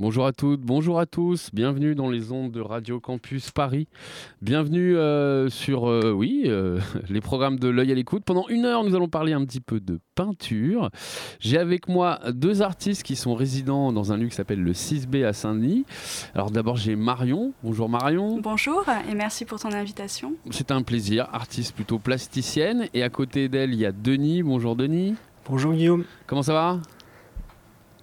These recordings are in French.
Bonjour à toutes, bonjour à tous, bienvenue dans les ondes de Radio Campus Paris. Bienvenue euh, sur, euh, oui, euh, les programmes de l'œil à l'écoute. Pendant une heure, nous allons parler un petit peu de peinture. J'ai avec moi deux artistes qui sont résidents dans un lieu qui s'appelle le 6B à Saint-Denis. Alors d'abord, j'ai Marion. Bonjour Marion. Bonjour et merci pour ton invitation. C'est un plaisir, artiste plutôt plasticienne. Et à côté d'elle, il y a Denis. Bonjour Denis. Bonjour Guillaume. Comment ça va?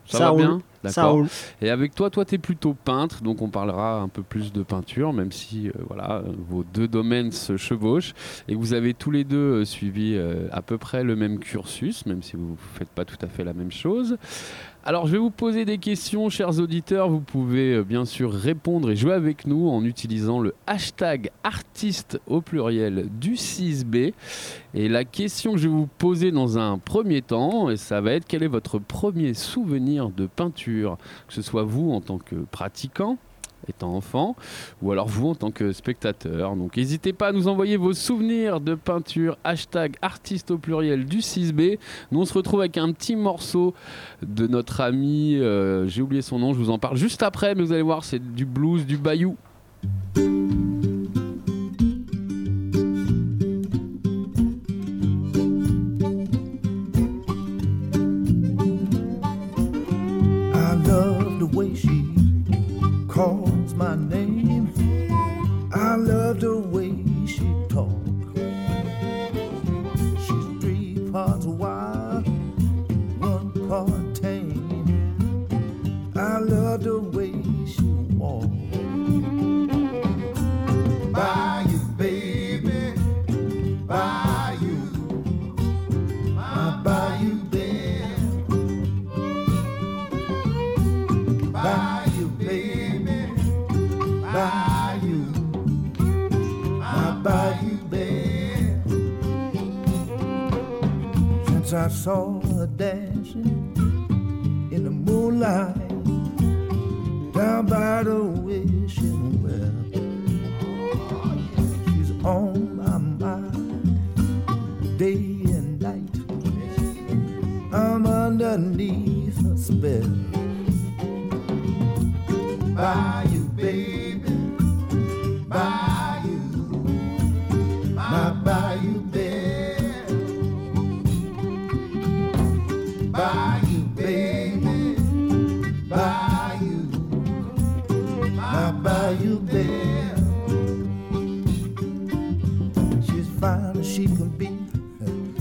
Ça va bien D'accord. Et avec toi, toi, tu es plutôt peintre, donc on parlera un peu plus de peinture, même si euh, voilà, euh, vos deux domaines se chevauchent et que vous avez tous les deux euh, suivi euh, à peu près le même cursus, même si vous ne faites pas tout à fait la même chose. Alors, je vais vous poser des questions, chers auditeurs. Vous pouvez euh, bien sûr répondre et jouer avec nous en utilisant le hashtag artiste au pluriel du 6B. Et la question que je vais vous poser dans un premier temps, et ça va être quel est votre premier souvenir de peinture? Que ce soit vous en tant que pratiquant, étant enfant, ou alors vous en tant que spectateur. Donc n'hésitez pas à nous envoyer vos souvenirs de peinture, hashtag artiste au pluriel du 6B. Nous on se retrouve avec un petit morceau de notre ami, euh, j'ai oublié son nom, je vous en parle juste après, mais vous allez voir, c'est du blues, du bayou.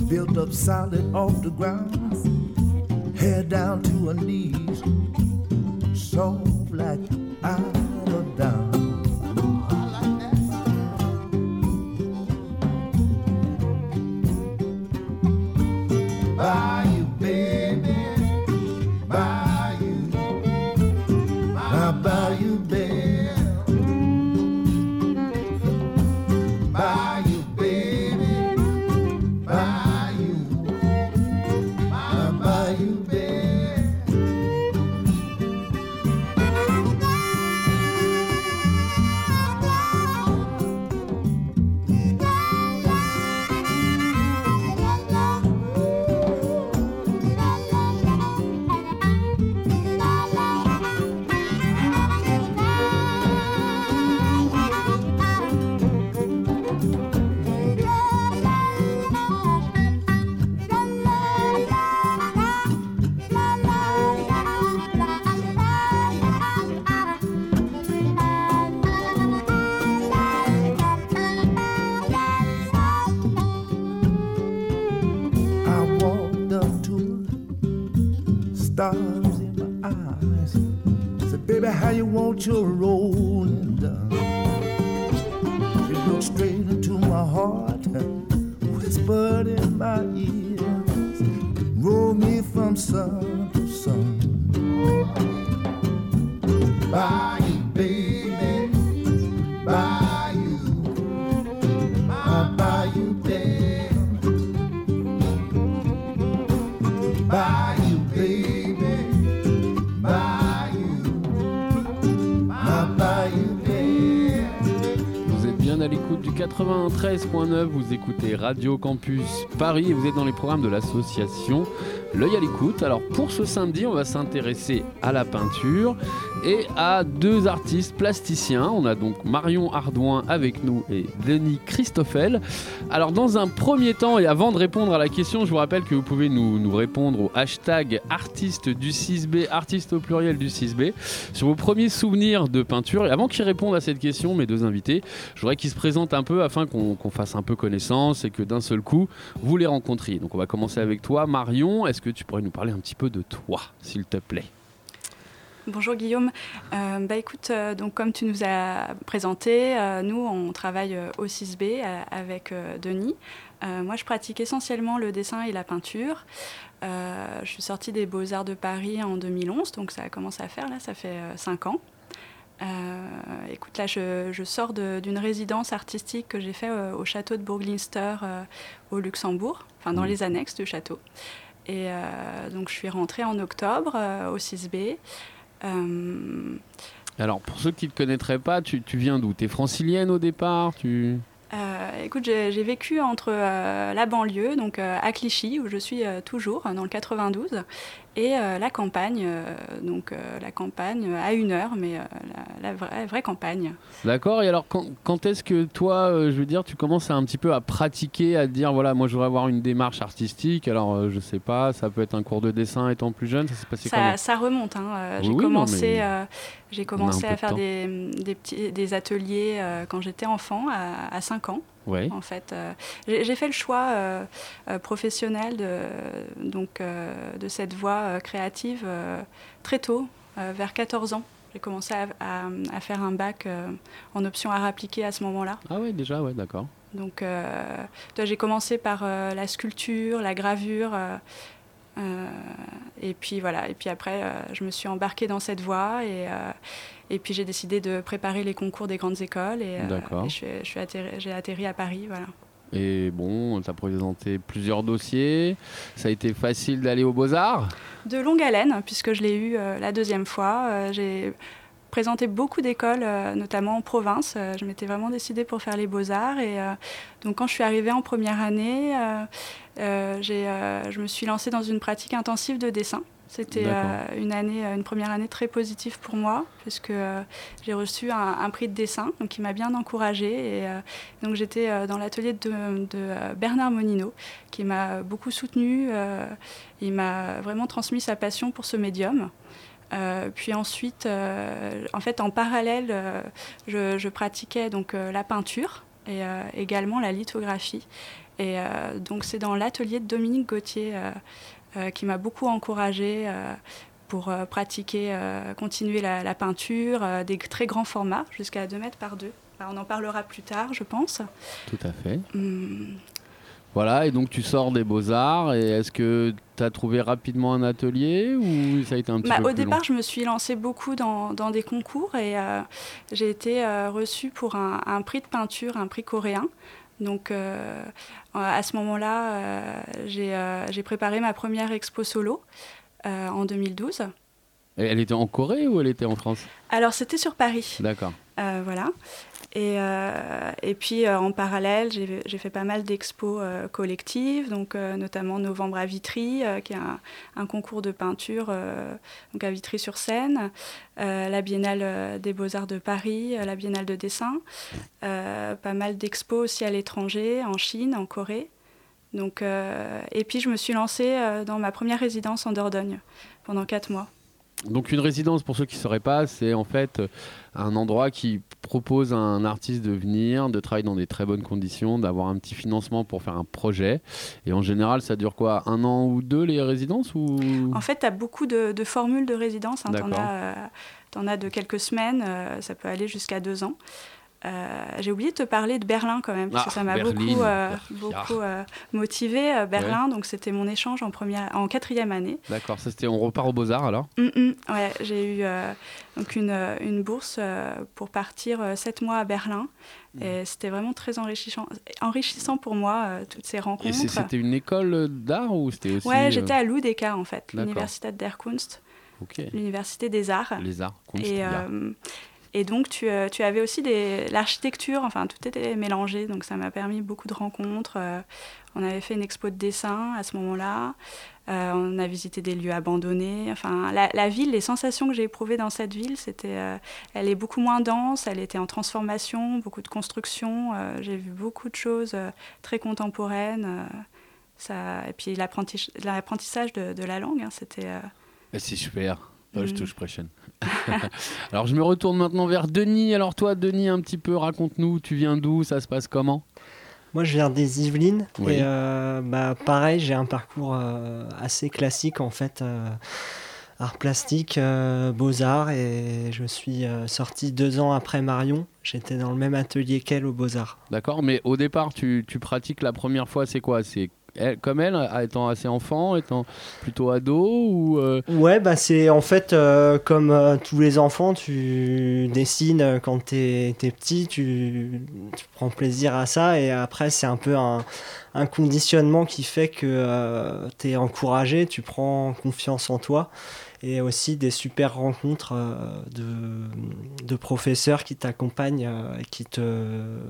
Built up solid off the ground, head down to her knees soft like idle to rule. Du 93.9, vous écoutez Radio Campus Paris et vous êtes dans les programmes de l'association L'œil à l'écoute. Alors pour ce samedi, on va s'intéresser à la peinture et à deux artistes plasticiens. On a donc Marion Ardouin avec nous et Denis Christoffel. Alors dans un premier temps et avant de répondre à la question, je vous rappelle que vous pouvez nous, répondre au hashtag artiste du 6B, artiste au pluriel du 6B, sur vos premiers souvenirs de peinture. Et avant qu'ils répondent à cette question, mes deux invités, je voudrais qu'ils se présentent un peu afin qu'on fasse un peu connaissance et que d'un seul coup, vous les rencontriez. Donc on va commencer avec toi, Marion. Est-ce que tu pourrais nous parler un petit peu de toi, s'il te plaît? Bonjour Guillaume. Euh, bah écoute, euh, donc comme tu nous as présenté, euh, nous on travaille au 6B euh, avec Denis. Moi je pratique essentiellement le dessin et la peinture. Je suis sortie des Beaux-Arts de Paris en 2011, donc ça a commencé à faire là, ça fait 5 ans. Écoute, là je, je sors d'une résidence artistique que j'ai fait au château de Bourglinster au Luxembourg, enfin dans Mhm. les annexes du château. Et donc je suis rentrée en octobre au 6B. Euh, Alors pour ceux qui ne te connaîtraient pas, tu, tu viens d'où? T'es francilienne au départ? Tu... euh, écoute, j'ai vécu entre euh, la banlieue, donc euh, à Clichy, où je suis toujours, dans le 92, et euh, la campagne, euh, donc euh, la campagne à une heure, mais la, la vraie, vraie campagne. D'accord, et alors quand, quand est-ce que toi, je veux dire, tu commences à un petit peu à pratiquer, à dire, voilà, moi je voudrais avoir une démarche artistique, alors je sais pas, ça peut être un cours de dessin étant plus jeune, ça s'est passé Ça, comment? ça remonte. hein, j'ai oui, commencé, j'ai commencé à faire des, des, petits, des ateliers euh, quand j'étais enfant, à, à 5 ans. Ouais. En fait, euh, j'ai fait le choix euh, euh, professionnel de, donc, de cette voie créative très tôt, vers 14 ans. J'ai commencé à, à- à faire un bac euh, en option art appliqué à ce moment-là. Ah ouais, déjà, ouais, d'accord. Donc, euh, j'ai commencé par euh, la sculpture, la gravure. Euh, et puis voilà, et puis après, euh, je me suis embarquée dans cette voie et, euh, et puis j'ai décidé de préparer les concours des grandes écoles et, D'accord. et je suis- je suis atterri- j'ai atterri à Paris. Voilà. Et bon, tu as présenté plusieurs dossiers, ça a été facile d'aller aux Beaux-Arts? De longue haleine, puisque je l'ai eu euh, la deuxième fois. Euh, j'ai présenté beaucoup d'écoles, euh, notamment en province. Euh, je m'étais vraiment décidée pour faire les beaux-arts. Et euh, donc, quand je suis arrivée en première année, j'ai, je me suis lancée dans une pratique intensive de dessin. C'était une, année, une première année très positive pour moi, puisque j'ai reçu un, un prix de dessin, donc qui m'a bien encouragée. Et, donc j'étais dans l'atelier de, de, Bernard Monino, qui m'a beaucoup soutenue. il m'a vraiment transmis sa passion pour ce médium. Euh, puis ensuite, euh, en fait, en parallèle, euh, je, je pratiquais donc la peinture et également la lithographie. Et donc, c'est dans l'atelier de Dominique Gauthier qui m'a beaucoup encouragée pour pratiquer, continuer la, la peinture, des très grands formats, jusqu'à 2 mètres par 2. on en parlera plus tard, je pense. Tout à fait. Hum, Voilà, et donc tu sors des Beaux-Arts, et est-ce que tu as trouvé rapidement un atelier ou ça a été un petit Bah, peu au plus départ, long je me suis lancée beaucoup dans, dans des concours et euh, j'ai été euh, reçue pour un, un prix de peinture, un prix coréen. Donc euh, à ce moment-là, j'ai préparé ma première expo solo en 2012. Et Elle était en Corée ou elle était en France? Alors c'était sur Paris. D'accord. Euh, voilà. Et, euh, puis euh, en parallèle, j'ai fait pas mal d'expos collectives, donc notamment Novembre à Vitry, qui est un, concours de peinture donc à Vitry-sur-Seine, la Biennale des Beaux-Arts de Paris, la Biennale de dessin, pas mal d'expos aussi à l'étranger, en Chine, en Corée. Donc, et puis je me suis lancée dans ma première résidence en Dordogne pendant quatre mois. Donc une résidence, pour ceux qui ne sauraient pas, c'est en fait euh, un endroit qui propose à un artiste de venir, de travailler dans des très bonnes conditions, d'avoir un petit financement pour faire un projet. Et en général, ça dure quoi? Un an ou deux les résidences ou... En fait, tu as beaucoup de, de, formules de résidence. Hein. Tu en, euh, as de quelques semaines, euh, ça peut aller jusqu'à deux ans. Euh, j'ai oublié de te parler de Berlin quand même, parce ah, que ça m'a beaucoup, euh, beaucoup euh, motivé. euh, Berlin, ouais. donc c'était mon échange en, première, en quatrième année. D'accord, c'était on repart aux Beaux-Arts alors? Mm -mm, Ouais, j'ai eu euh, donc une, une bourse euh, pour partir sept mois à Berlin. Mmh. Et c'était vraiment très enrichissant, enrichissant pour moi, toutes ces rencontres. Et c'était une école d'art ou c'était aussi. Ouais, j'étais à l'UDK en fait, l'Université der Kunst, okay. l'Université des Arts. Les Arts, Kunst, et, et donc, tu, euh, avais aussi l'architecture, enfin, tout était mélangé. Donc, ça m'a permis beaucoup de rencontres. Euh, on avait fait une expo de dessin à ce moment-là. Euh, on a visité des lieux abandonnés. Enfin, la, ville, les sensations que j'ai éprouvées dans cette ville, c'était, elle est beaucoup moins dense, elle était en transformation, beaucoup de construction. J'ai vu beaucoup de choses très contemporaines. et puis l'apprentissage de, la langue, hein, c'était. C'est super. Mmh. Je touche prochaine. Alors je me retourne maintenant vers Denis. Alors toi, Denis, un petit peu, raconte-nous. Tu viens d'où Ça se passe comment? Moi, je viens des Yvelines. Oui. Et euh, bah, pareil, j'ai un parcours euh, assez classique en fait. Euh, art plastique, euh, beaux-arts. Et je suis euh, sorti deux ans après Marion. J'étais dans le même atelier qu'elle aux beaux-arts. D'accord, mais au départ, tu, tu pratiques la première fois, c'est quoi? C'est elle, comme elle, étant assez enfant, étant plutôt ado ou euh... Ouais, bah c'est en fait euh, comme euh, tous les enfants, tu dessines quand t'es es petit, tu, prends plaisir à ça et après c'est un peu un, un, conditionnement qui fait que t'es encouragé, tu prends confiance en toi et aussi des super rencontres euh, de, de, professeurs qui t'accompagnent euh, et qui te,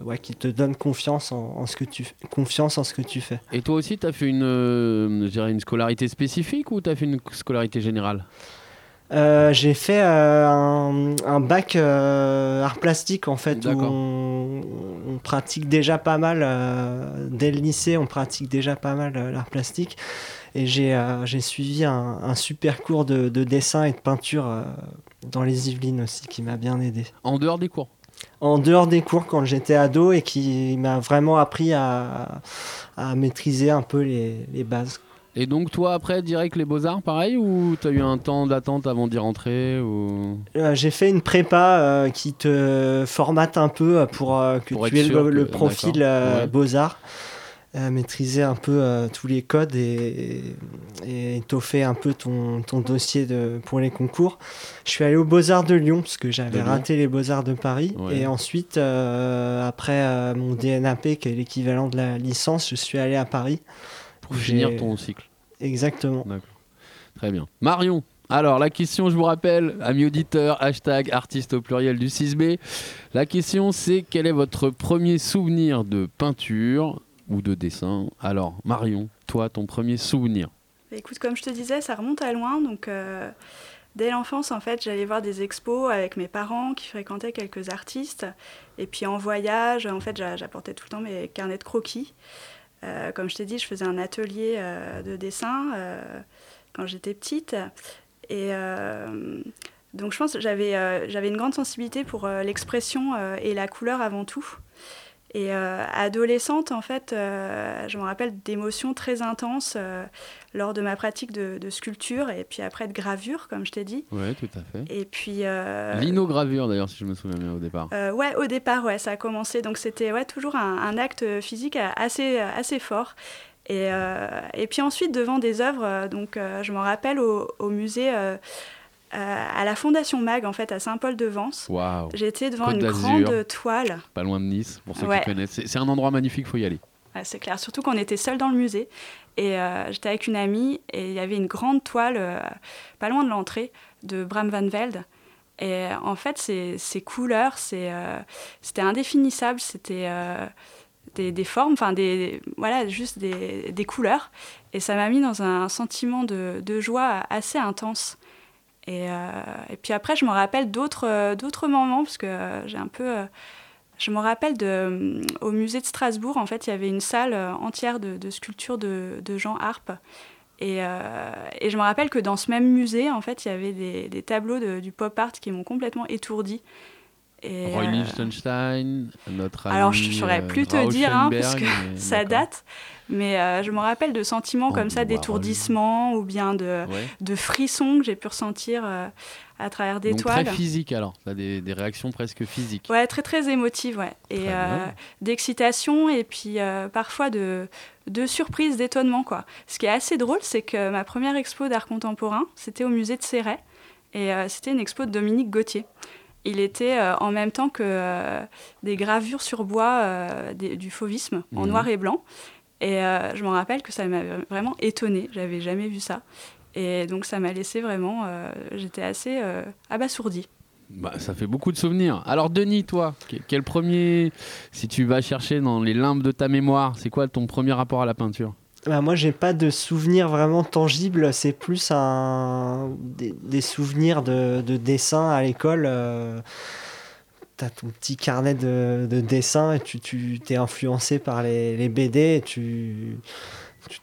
ouais, qui te donnent confiance en, ce que tu, confiance en ce que tu fais. Et toi aussi, tu as fait une, euh, une scolarité spécifique ou tu as fait une scolarité générale? Euh, j'ai fait euh, un, un, bac euh, art plastique en fait où on, on, pratique déjà pas mal dès le lycée on pratique déjà pas mal l'art plastique et j'ai suivi un, un, super cours de, de, dessin et de peinture dans les Yvelines aussi qui m'a bien aidé. En dehors des cours en dehors des cours quand j'étais ado et qui m'a vraiment appris à, à, maîtriser un peu les, les bases. Et donc toi après direct les beaux-arts pareil ou tu as eu un temps d'attente avant d'y rentrer ou... euh, J'ai fait une prépa euh, qui te formate un peu pour euh, que pour tu aies le, que... profil ouais. beaux-arts. maîtriser un peu tous les codes et, et étoffer un peu ton, ton dossier de, pour les concours. Je suis allé aux Beaux-Arts de Lyon parce que j'avais raté les Beaux-Arts de Paris. Ouais. Et ensuite, après mon DNAP qui est l'équivalent de la licence, je suis allé à Paris pour finir ton cycle. Exactement. Très bien. Marion, alors la question, je vous rappelle, amis auditeurs, hashtag artiste au pluriel du 6B. La question c'est quel est votre premier souvenir de peinture ou de dessin? Alors Marion, toi, ton premier souvenir Écoute, comme je te disais, ça remonte à loin, donc... Euh... Dès l'enfance, en fait, j'allais voir des expos avec mes parents qui fréquentaient quelques artistes. Et puis en voyage, en fait, j'apportais tout le temps mes carnets de croquis. Euh, comme je t'ai dit, je faisais un atelier euh, de dessin euh, quand j'étais petite. Et donc je pense que j'avais une grande sensibilité pour l'expression et la couleur avant tout. Et euh, adolescente, en fait, euh, je me rappelle d'émotions très intenses euh, lors de ma pratique de, de, sculpture et puis après de gravure, comme je t'ai dit. Oui, tout à fait. Et puis. Linogravure, d'ailleurs, si je me souviens bien au départ. ouais, au départ, ouais, ça a commencé. Donc c'était ouais, toujours un, un, acte physique assez, assez fort. Et, et puis ensuite, devant des œuvres, donc je me rappelle au, au musée à la Fondation Mag, en fait, à Saint-Paul-de-Vence. Wow. J'étais devant Côte une grande toile. Pas loin de Nice, pour ceux ouais. qui connaissent. C'est un endroit magnifique, il faut y aller. Ouais, c'est clair, surtout qu'on était seul dans le musée. Et euh, j'étais avec une amie et il y avait une grande toile, euh, pas loin de l'entrée, de Bram van Velde. Et en fait, ces, ces couleurs, c'était indéfinissable, c'était des, des, formes, enfin, des, voilà, juste des, des, couleurs. Et ça m'a mis dans un sentiment de, de joie assez intense. Et, euh, et, puis après, je me rappelle d'autres euh, moments, parce que euh, j'ai un peu... je me rappelle au musée de Strasbourg, en fait, il y avait une salle entière de, sculptures de, Jean Harpe. Et, je me rappelle que dans ce même musée, en fait, il y avait des, tableaux du pop art qui m'ont complètement étourdie. Et Roy Lichtenstein, notre ami Alors, je ne saurais plus te dire, hein, parce que ça date. Mais euh, je me rappelle de sentiments oh, comme ça, d'étourdissement ou bien de, ouais. de frissons que j'ai pu ressentir euh, à travers des Donc toiles. Très physique alors, des, des, réactions presque physiques. Ouais, très très émotives, ouais. Et euh, d'excitation et puis euh, parfois de, de surprise, d'étonnement, quoi. Ce qui est assez drôle, c'est que ma première expo d'art contemporain, c'était au musée de Céret. Et euh, c'était une expo de Dominique Gauthier. Il était en même temps que des gravures sur bois des, du fauvisme mmh. en noir et blanc. Et euh, je me rappelle que ça m'avait vraiment étonnée, j'avais jamais vu ça. Et donc ça m'a laissé vraiment, euh, j'étais assez euh, abasourdie. Bah, ça fait beaucoup de souvenirs. Alors Denis, toi, quel premier, si tu vas chercher dans les limbes de ta mémoire, c'est quoi ton premier rapport à la peinture? Bah, moi, j'ai pas de souvenirs vraiment tangibles. C'est plus des, souvenirs de, de dessin à l'école. Euh tu as ton petit carnet de, de dessin et tu, t'es influencé par les, BD et tu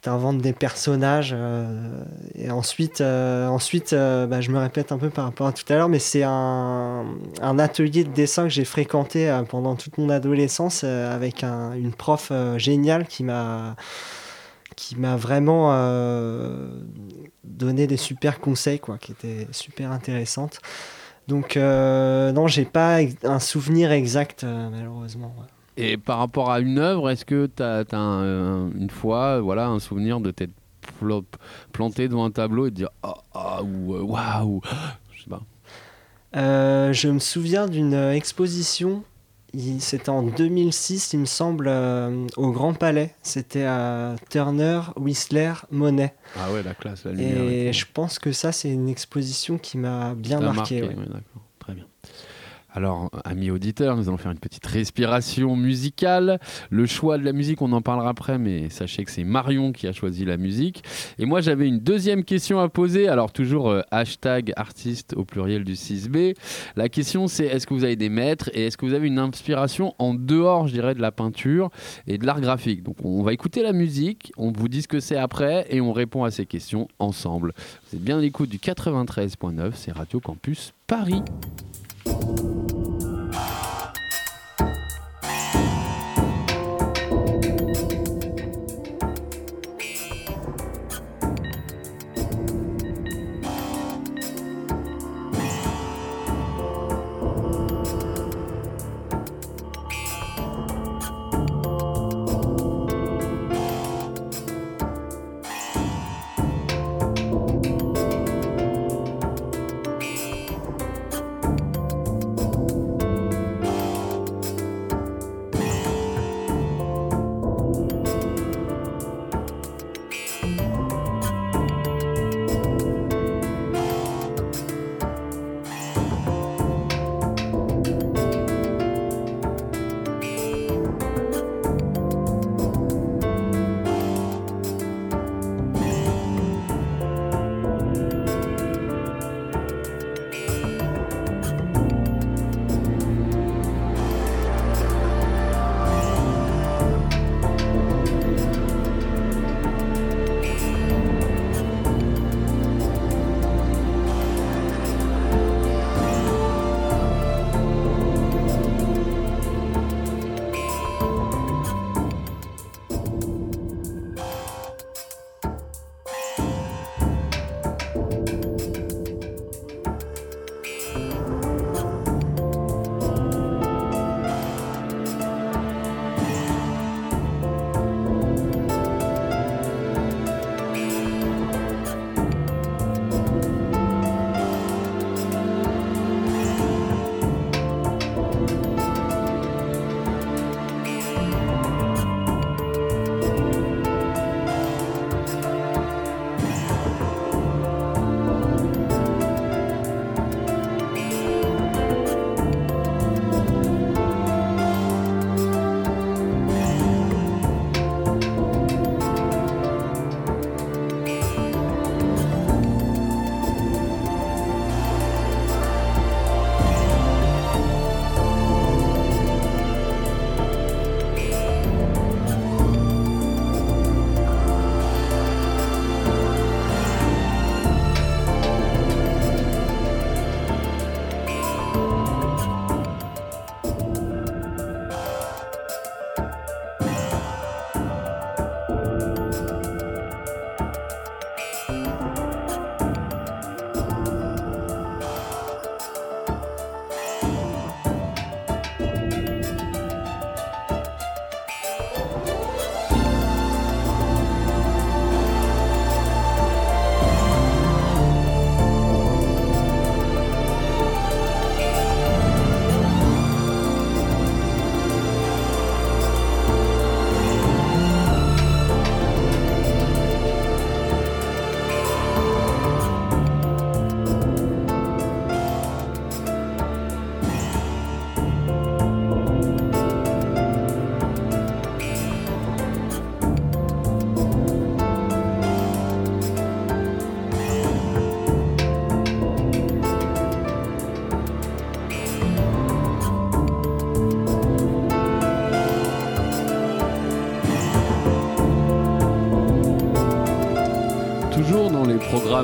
t'inventes des personnages euh, et ensuite euh, ensuite euh, bah, je me répète un peu par rapport à tout à l'heure mais c'est un, atelier de dessin que j'ai fréquenté pendant toute mon adolescence avec un, une prof géniale qui m'a qui m'a vraiment donné des super conseils quoi qui étaient super intéressantes donc euh, non, j'ai pas un souvenir exact euh, malheureusement. Ouais. Et par rapport à une œuvre, est-ce que tu as, as un, une fois voilà, un souvenir de t'être planté devant un tableau et de dire ah oh, oh, ou waouh, je sais pas. Euh, je me souviens d'une exposition c'était en 2006, il me semble, euh, au Grand Palais. C'était à Turner, Whistler, Monet. Ah ouais, la classe, la lumière. Et, et je pense que ça, c'est une exposition qui m'a bien marqué. marqué ouais. Ouais, Très bien. Alors, amis auditeurs, nous allons faire une petite respiration musicale. Le choix de la musique, on en parlera après, mais sachez que c'est Marion qui a choisi la musique. Et moi, j'avais une deuxième question à poser. Alors, toujours euh, hashtag artiste au pluriel du 6B. La question, c'est est-ce que vous avez des maîtres et est-ce que vous avez une inspiration en dehors, je dirais, de la peinture et de l'art graphique? Donc, on va écouter la musique, on vous dit ce que c'est après et on répond à ces questions ensemble. Vous êtes bien à l'écoute du 93.9, c'est Radio Campus Paris.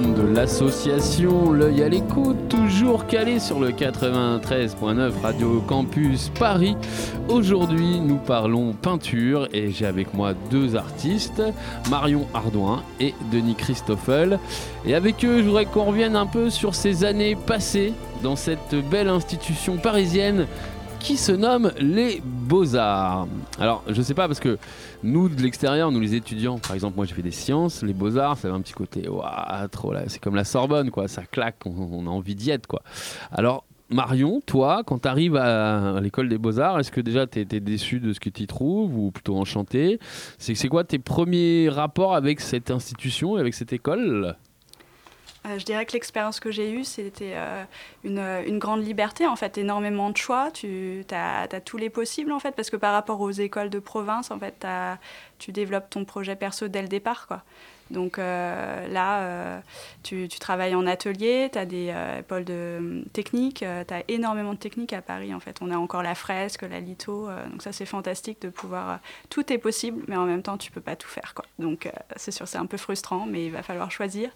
De l'association L'œil à l'écoute, toujours calé sur le 93.9 Radio Campus Paris. Aujourd'hui, nous parlons peinture et j'ai avec moi deux artistes, Marion Ardouin et Denis Christoffel. Et avec eux, je voudrais qu'on revienne un peu sur ces années passées dans cette belle institution parisienne qui se nomme les Beaux-Arts. Alors, je sais pas parce que nous de l'extérieur, nous les étudiants, par exemple, moi j'ai fait des sciences, les Beaux-Arts, ça a un petit côté, waouh, trop là, c'est comme la Sorbonne, quoi, ça claque, on, a envie d'y être, quoi. Alors, Marion, toi, quand tu arrives à, l'école des Beaux-Arts, est-ce que déjà tu étais déçu de ce que tu y trouves ou plutôt enchanté? C'est c'est quoi tes premiers rapports avec cette institution et avec cette école? Euh, je dirais que l'expérience que j'ai eue, c'était euh, une, grande liberté, en fait, énormément de choix. Tu as, tous les possibles, en fait, parce que par rapport aux écoles de province, en fait, tu développes ton projet perso dès le départ, quoi. Donc euh, là, tu, travailles en atelier, tu as des pôles de techniques, tu as énormément de techniques à Paris, en fait. On a encore la fresque, la litho, donc ça, c'est fantastique de pouvoir... tout est possible, mais en même temps, tu peux pas tout faire, quoi. Donc c'est sûr, c'est un peu frustrant, mais il va falloir choisir.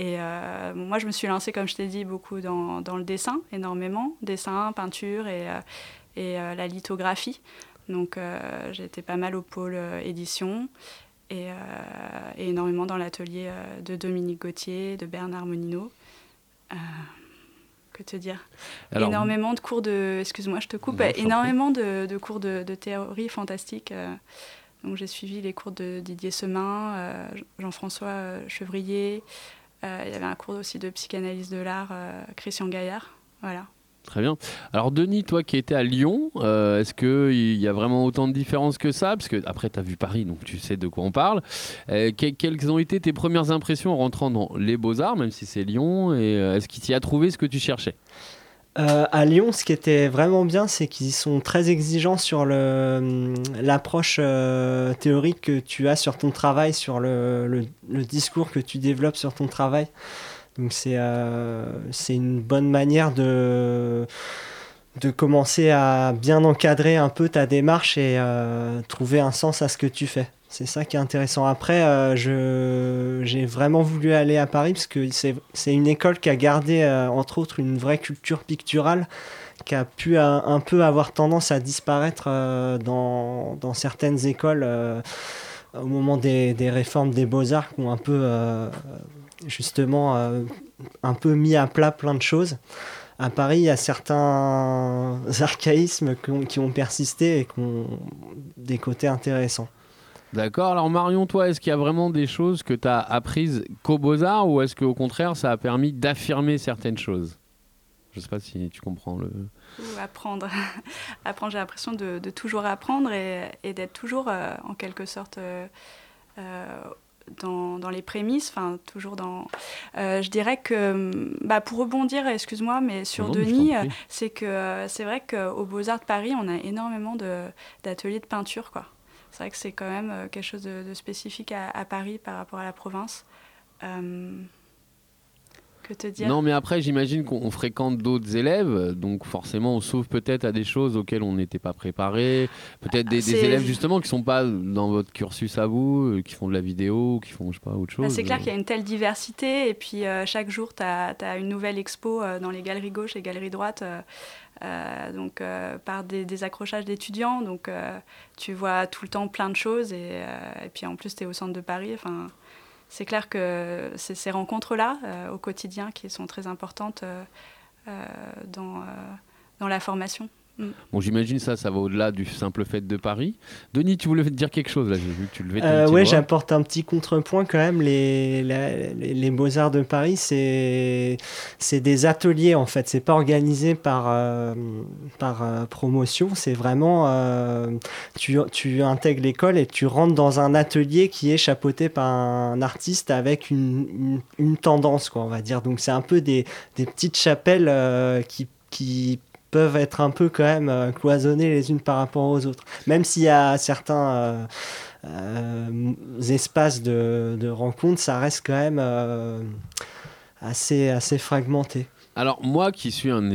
Et euh, moi, je me suis lancée, comme je t'ai dit, beaucoup dans, dans le dessin, énormément. Dessin, peinture et, euh, et euh, la lithographie. Donc, été pas mal au pôle édition et, et énormément dans l'atelier de Dominique Gauthier, de Bernard Monino. Que te dire? Alors- Énormément de cours de... Excuse-moi, je te coupe. Non, énormément de, de cours de, de théorie fantastique. donc j'ai suivi les cours de Didier Semin, Jean-François Chevrier. Euh, il y avait un cours aussi de psychanalyse de l'art, euh, Christian Gaillard. Voilà. Très bien. Alors Denis, toi qui étais à Lyon, euh, est-ce qu'il y a vraiment autant de différences que ça? Parce que après, tu as vu Paris, donc tu sais de quoi on parle. Que- quelles ont été tes premières impressions en rentrant dans les Beaux-Arts, même si c'est Lyon Et est-ce qu'il t'y a trouvé ce que tu cherchais? Euh, à Lyon, ce qui était vraiment bien, c'est qu'ils sont très exigeants sur le- l'approche euh, théorique que tu as sur ton travail, sur le, discours que tu développes sur ton travail. Donc c'est euh, une bonne manière de, de commencer à bien encadrer un peu ta démarche et euh, trouver un sens à ce que tu fais. C'est ça qui est intéressant. Après, euh, je- j'ai vraiment voulu aller à Paris parce que c'est une école qui a gardé, euh, entre autres, une vraie culture picturale qui a pu euh, un peu avoir tendance à disparaître dans, dans certaines écoles au moment des, des réformes des beaux-arts qui ont un peu, justement, un peu mis à plat plein de choses. À Paris, il y a certains archaïsmes qui ont, qui ont persisté et qui ont des côtés intéressants. D'accord. Alors Marion, toi, est-ce qu'il y a vraiment des choses que tu as apprises qu'aux Beaux-Arts ou est-ce qu'au contraire, ça a permis d'affirmer certaines choses? Je sais pas si tu comprends le... Ou apprendre. apprendre, j'ai l'impression de, de toujours apprendre et, et d'être toujours, euh, en quelque sorte, euh, euh, dans, dans les prémices, enfin, toujours dans... Je dirais que, bah, pour rebondir, excuse-moi, mais sur Non, Denis, c'est que c'est vrai qu'aux Beaux-Arts de Paris, on a énormément de- d'ateliers de, peinture, quoi. C'est vrai que c'est quand même euh, quelque chose de, spécifique à, à Paris par rapport à la province. Euh, que te dire Non, mais après, j'imagine qu'on on fréquente d'autres élèves, donc forcément, on s'ouvre peut-être à des choses auxquelles on n'était pas préparé. Peut-être des, élèves justement qui sont pas dans votre cursus à vous, euh, qui font de la vidéo, qui font, je sais pas, autre chose. Bah, c'est clair qu'il y a une telle diversité et puis euh, chaque jour tu as, une nouvelle expo euh, dans les galeries gauche et galeries droite euh, donc euh, par des, des accrochages d'étudiants donc euh, tu vois tout le temps plein de choses et, et puis en plus tu es au centre de Paris enfin c'est clair que c'est ces rencontres là au quotidien qui sont très importantes euh, euh, euh, dans la formation Mm. Bon, j'imagine ça, ça va au-delà du simple fait de Paris. Denis, tu voulais dire quelque chose là, j'ai vu que tu levais ton Euh, doigt. j'apporte un petit contrepoint quand même. Les, la- les, les Beaux-Arts de Paris, c'est c'est des ateliers en fait. C'est pas organisé par, euh, par euh, promotion. C'est vraiment. euh, tu, tu intègres l'école et tu rentres dans un atelier qui est chapeauté par un artiste avec une, une, une tendance, quoi, on va dire. Donc c'est un peu des, des petites chapelles euh, qui. qui peuvent être un peu quand même euh, cloisonnées les unes par rapport aux autres. Même s'il y a certains euh, euh, espaces de, de ça reste quand même assez, assez fragmenté. Alors moi qui suis un,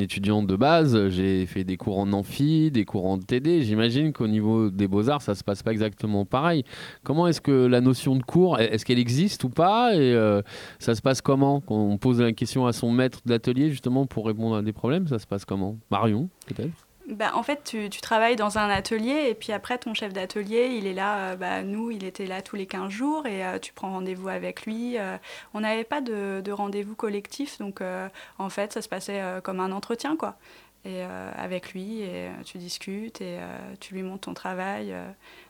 étudiant de base, j'ai fait des cours en amphi, des cours en TD, j'imagine qu'au niveau des beaux-arts ça se passe pas exactement pareil. Comment est-ce que la notion de cours, est-ce qu'elle existe ou pas Et euh, ça se passe comment? Quand on pose la question à son maître d'atelier justement pour répondre à des problèmes, ça se passe comment? Marion peut-être? Bah, en fait, tu, travailles dans un atelier et puis après, ton chef d'atelier, il est là, euh, bah, nous, il était là tous les 15 jours et euh, tu prends rendez-vous avec lui. euh, on n'avait pas de, de rendez-vous collectif, donc euh, en fait, ça se passait comme un entretien, quoi. Et avec lui, et tu discutes et tu lui montres ton travail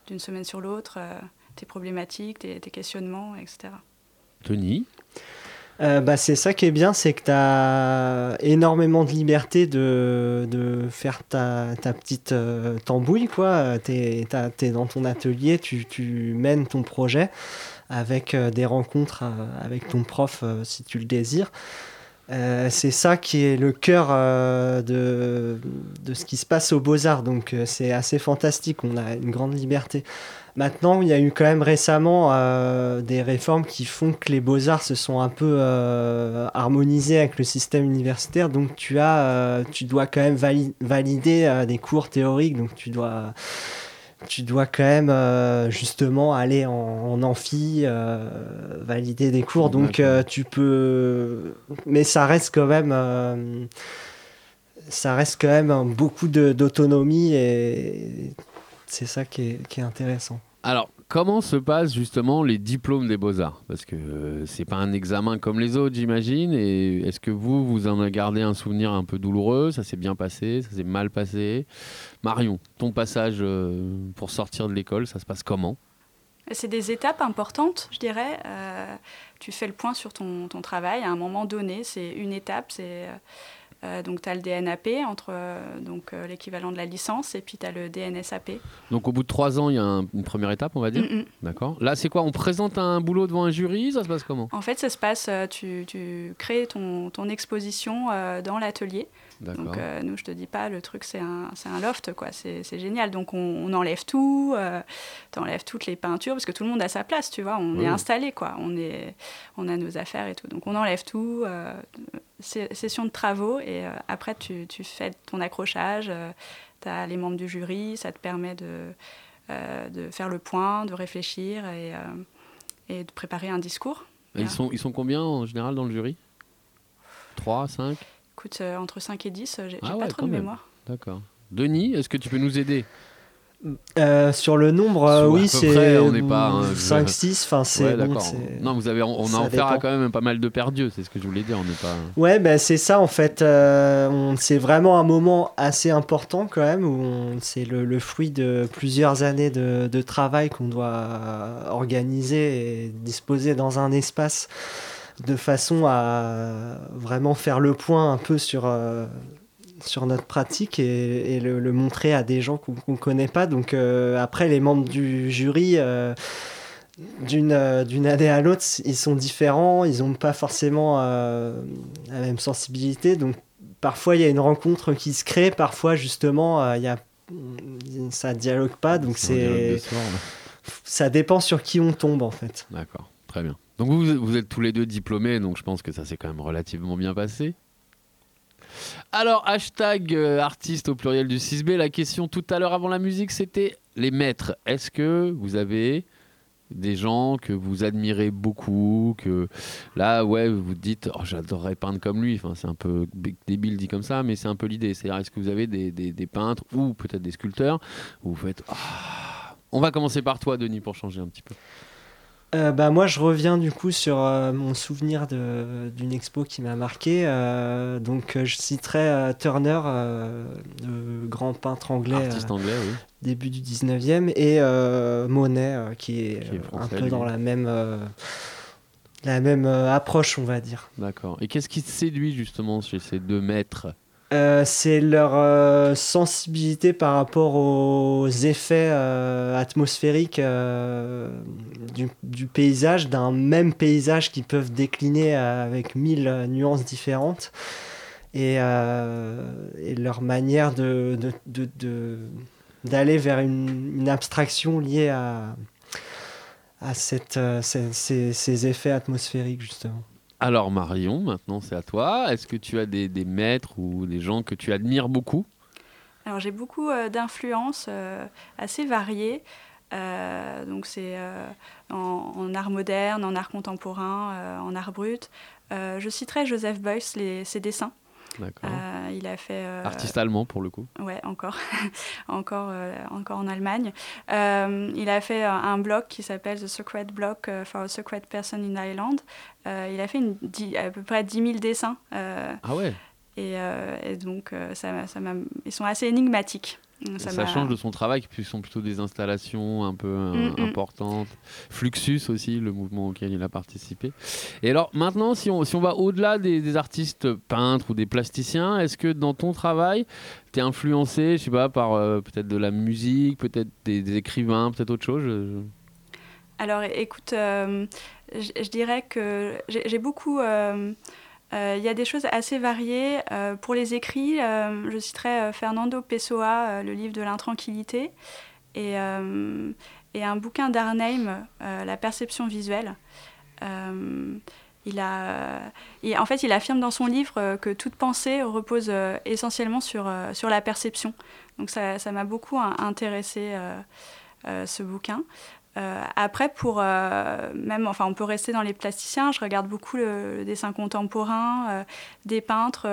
d'une semaine sur l'autre, tes problématiques, tes, tes questionnements, etc. Tony Euh, bah, c'est ça qui est bien, c'est que tu as énormément de liberté de, de faire ta, ta petite euh, tambouille. Tu es, dans ton atelier, tu, tu mènes ton projet avec euh, des rencontres euh, avec ton prof si tu le désires. C'est ça qui est le cœur de, de ce qui se passe aux beaux-arts. Donc c'est assez fantastique, on a une grande liberté. Maintenant, il y a eu quand même récemment euh, des réformes qui font que les beaux-arts se sont un peu euh, harmonisés avec le système universitaire. Donc tu, as, euh, tu dois quand même vali- valider des cours théoriques. Donc tu dois, tu dois quand même justement aller en, en amphi, valider des cours. Donc tu peux... Mais ça reste quand même... ça reste quand même beaucoup d'autonomie et c'est ça qui est, qui est intéressant. Alors, comment se passent justement les diplômes des beaux-arts? Parce que euh, c'est pas un examen comme les autres, j'imagine. Et est-ce que vous, vous en avez gardé un souvenir un peu douloureux? Ça s'est bien passé Ça s'est mal passé? Marion, ton passage euh, pour sortir de l'école, ça se passe comment? C'est des étapes importantes, je dirais. Euh, tu fais le point sur ton, ton travail à un moment donné. C'est une étape. C'est euh, donc tu as le DNAP entre euh, donc euh, l'équivalent de la licence et puis tu as le DNSAP. Donc, au bout de trois ans, il y a un- une première étape, on va dire Mm, mm. D'accord. Là, c'est quoi? On présente un boulot devant un jury? Ça se passe comment? En fait, ça se passe. Tu, tu crées ton, ton exposition dans l'atelier. Donc euh, nous, je te dis pas, le truc c'est un, loft, quoi. C'est génial. Donc on, on enlève tout, euh, t'enlèves toutes les peintures parce que tout le monde a sa place, tu vois. On est installé, quoi. On est, on a nos affaires et tout. Donc on enlève tout. euh, session de travaux et euh, après tu, tu fais ton accrochage. tu as les membres du jury, ça te permet de, euh, de faire le point, de réfléchir et, euh, et de préparer un discours. Ils, sont, ils sont combien en général dans le jury? 3, 5 Écoute, euh, entre 5 et 10, euh, j'ai Ah ouais, pas trop de même. mémoire. D'accord. Denis, est-ce que tu peux nous aider? Euh, sur le nombre, euh, oui, c'est près, on n'est pas, hein, je- 5-6, enfin c'est Ouais, bon, non, vous avez, on, on a affaire quand même pas mal de perdus, c'est ce que je voulais dire. On n'est pas. Ouais, ben c'est ça en fait. euh, c'est vraiment un moment assez important quand même où c'est le, le fruit de plusieurs années de, de travail qu'on doit organiser et disposer dans un espace de façon à vraiment faire le point un peu sur, euh, sur notre pratique et, et le, le montrer à des gens qu'on ne connaît pas. Donc euh, après, les membres du jury... euh, d'une euh, d'une année à l'autre, ils sont différents, ils n'ont pas forcément la même sensibilité. Donc parfois il y a une rencontre qui se crée, parfois justement il y a ça dialogue pas. Donc C'est ça dépend sur qui on tombe en fait. D'accord, très bien. Donc vous, êtes tous les deux diplômés, donc je pense que ça s'est quand même relativement bien passé. Alors, hashtag euh, artiste au pluriel du 6B, la question tout à l'heure avant la musique, c'était les maîtres. Est-ce que vous avez des gens que vous admirez beaucoup, que là, ouais, vous dites, oh, j'adorerais peindre comme lui. Enfin, c'est un peu débile dit comme ça, mais c'est un peu l'idée. C'est-à-dire, est-ce que vous avez des peintres ou peut-être des sculpteurs où vous faites, Ah. on va commencer par toi, Denis, pour changer un petit peu. Euh, bah, moi, je reviens du coup sur euh, mon souvenir d'une expo qui m'a marqué. Euh, donc, je citerai Turner, le grand peintre anglais, Artiste anglais, oui. début du 19e, et Monet, qui est, Qui est un peu lui. dans la même, la même approche, on va dire. D'accord. Et qu'est-ce qui te séduit justement chez ces deux maîtres? Euh, c'est leur euh, sensibilité par rapport aux effets euh, atmosphériques du, paysage, d'un même paysage qui peuvent décliner avec mille nuances différentes. Et, leur manière de, d'aller vers une, abstraction liée à, ces effets atmosphériques, justement. Alors Marion, maintenant c'est à toi. Est-ce que tu as des, maîtres ou des gens que tu admires beaucoup? Alors j'ai beaucoup euh, d'influences euh, assez variées. Euh, donc c'est en, art moderne, en art contemporain, en art brut. Je citerai Joseph Beuys, ses dessins. D'accord. Euh, il a fait. euh, Artiste allemand pour le coup. Ouais, encore, encore, euh, encore en Allemagne. Il a fait un, blog qui s'appelle The Secret Blog for a Secret Person in Ireland. Il a fait une, dix- à peu près 10 000 dessins. Ah ouais et, et donc, ça, ça ils sont assez énigmatiques. Ça, change de son travail, qui sont plutôt des installations un peu euh, Mm, mm. importantes. Fluxus aussi, le mouvement auquel il a participé. Et alors maintenant, si on, si on va au-delà des, des artistes peintres ou des plasticiens, est-ce que dans ton travail, tu es influencé, je sais pas, par euh, peut-être de la musique, peut-être des, des écrivains, peut-être autre chose je- Alors écoute, euh, je dirais que j'ai beaucoup... euh, Il y a des choses assez variées. Euh, pour les écrits, euh, je citerai Fernando Pessoa, le livre de l'intranquillité, et, un bouquin d'Arnheim, La perception visuelle. Il a, en fait, il affirme dans son livre que toute pensée repose essentiellement sur, sur la perception. Donc ça m'a beaucoup hein, intéressé, ce bouquin. Euh, après, pour euh, même, enfin, on peut rester dans les plasticiens. Je regarde beaucoup le, dessin contemporain, euh, des peintres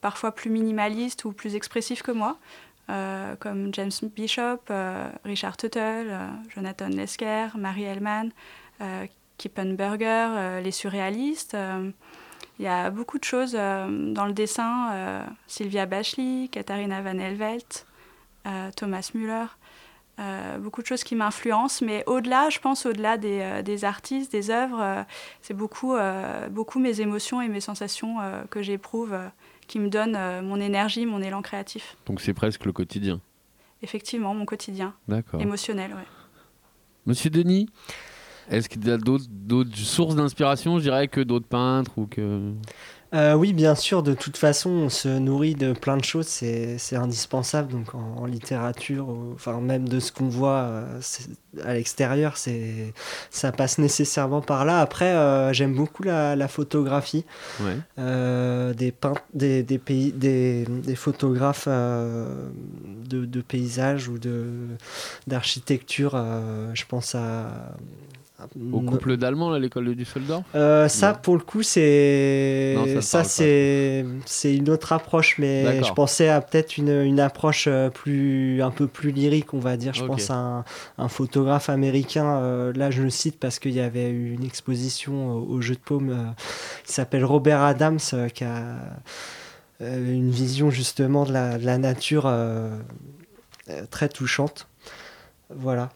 parfois plus minimalistes ou plus expressifs que moi, comme James Bishop, Richard Tuttle, Jonathan Lesker, Marie Hellman, Kippenberger, les surréalistes. il y a beaucoup de choses dans le dessin. Sylvia Bacheley, Katharina Van Helvelt, Thomas Müller. Euh, beaucoup de choses qui m'influencent, mais au-delà, je pense au-delà des, euh, des artistes, des œuvres, euh, c'est beaucoup, beaucoup mes émotions et mes sensations que j'éprouve qui me donnent mon énergie, mon élan créatif. Donc c'est presque le quotidien. Effectivement, mon quotidien D'accord. émotionnel. Ouais. Monsieur Denis est-ce qu'il y a d'autres d'autres sources d'inspiration, je dirais, que d'autres peintres ou que... Euh, oui, bien sûr, de toute façon, on se nourrit de plein de choses, c'est c'est indispensable. Donc en, en littérature, ou- enfin même de ce qu'on voit euh, à l'extérieur, c'est ça passe nécessairement par là. Après, euh, j'aime beaucoup la, la photographie, Ouais. Euh, des, peint- des, des, pays, des, des photographes de, de paysages ou de d'architecture. je pense à Au couple d'Allemands à l'école de Düsseldorf euh, ça, Non. pour le coup, c'est ça ça, c'est une autre approche, mais je pensais à peut-être une, une approche euh, plus un peu plus lyrique, on va dire. Je pense à un, un photographe américain. euh, là, je le cite parce qu'il y avait eu une exposition au, au Jeu de Paume euh, qui s'appelle Robert Adams, euh, qui a une vision justement de la, de la nature très touchante. Voilà.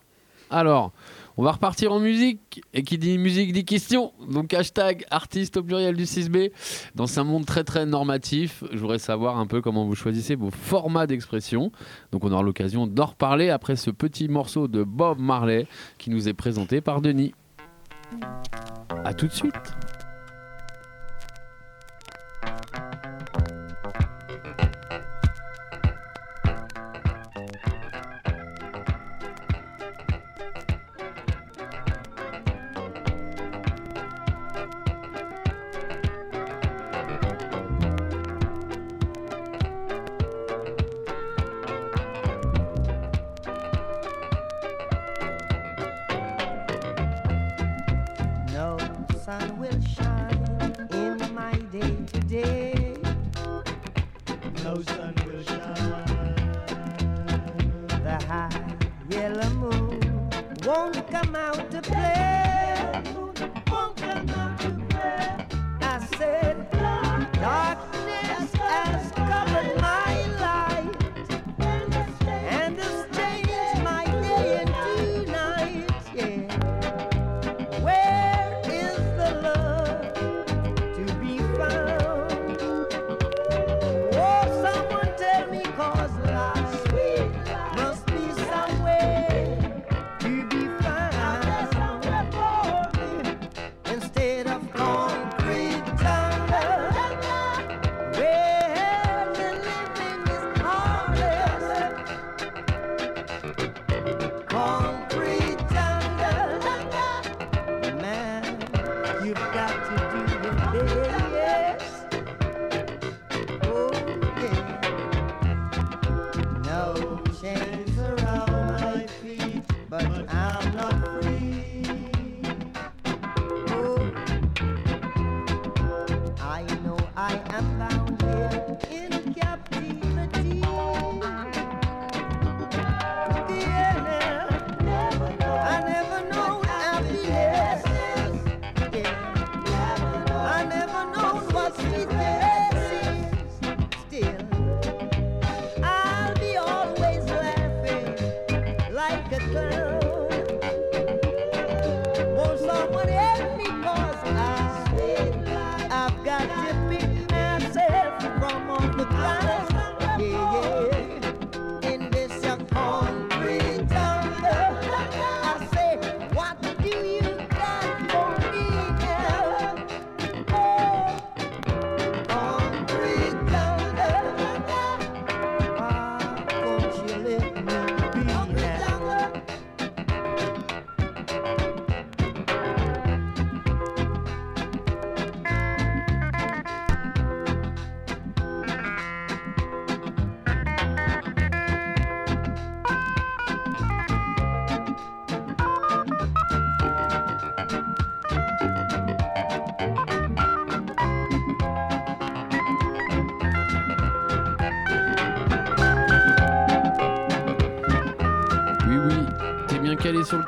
Alors, on va repartir en musique. Et qui dit musique dit question. Donc hashtag artiste au pluriel du 6B. Dans un monde très très normatif, je voudrais savoir un peu comment vous choisissez vos formats d'expression. Donc on aura l'occasion d'en reparler après ce petit morceau de Bob Marley qui nous est présenté par Denis. A tout de suite.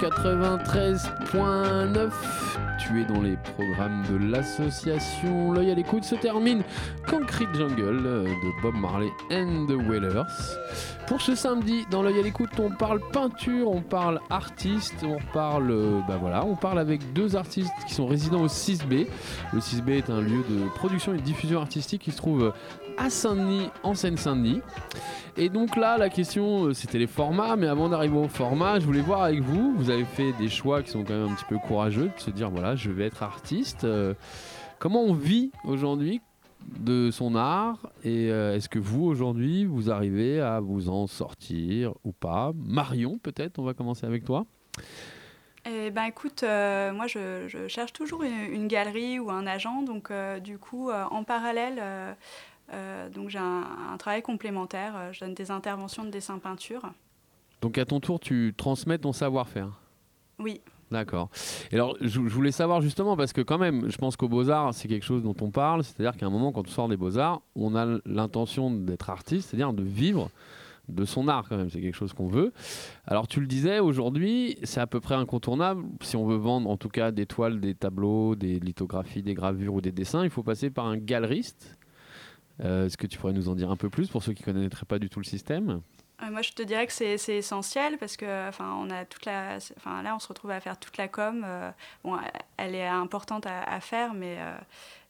93.9. Tu es dans les programmes de l'association L'œil à l'écoute se termine Concrete Jungle de Bob Marley and the Wailers. Pour ce samedi, dans L'œil à l'écoute, on parle peinture, on parle artiste, on parle, euh, bah voilà, on parle avec deux artistes qui sont résidents au 6B. Le 6B est un lieu de production et de diffusion artistique qui se trouve à Saint-Denis, en Seine-Saint-Denis. Et donc là, la question, euh, c'était les formats, mais avant d'arriver au format, je voulais voir avec vous, vous avez fait des choix qui sont quand même un petit peu courageux, de se dire, voilà, je vais être artiste. Euh, comment on vit aujourd'hui de son art et euh, est-ce que vous aujourd'hui vous arrivez à vous en sortir ou pas? Marion peut-être on va commencer avec toi Eh ben écoute, moi je, cherche toujours une, galerie ou un agent, donc du coup en parallèle, donc j'ai un, un travail complémentaire. euh, Je donne des interventions de dessin peinture. donc à ton tour tu transmets ton savoir-faire Oui. D'accord. Et alors, je, je voulais savoir justement, parce que quand même, je pense qu'aux Beaux-Arts, c'est quelque chose dont on parle, c'est-à-dire qu'à un moment, quand on sort des Beaux-Arts, on a l'intention d'être artiste, c'est-à-dire de vivre de son art quand même, c'est quelque chose qu'on veut. Alors tu le disais, aujourd'hui, c'est à peu près incontournable. Si on veut vendre en tout cas des toiles, des tableaux, des lithographies, des gravures ou des dessins, il faut passer par un galeriste. Euh, Est-ce que tu pourrais nous en dire un peu plus pour ceux qui ne connaîtraient pas du tout le système Euh, moi je te dirais que c'est essentiel parce que enfin on a toute la, enfin là on se retrouve à faire toute la com. euh, bon, elle est importante à, à faire, mais euh,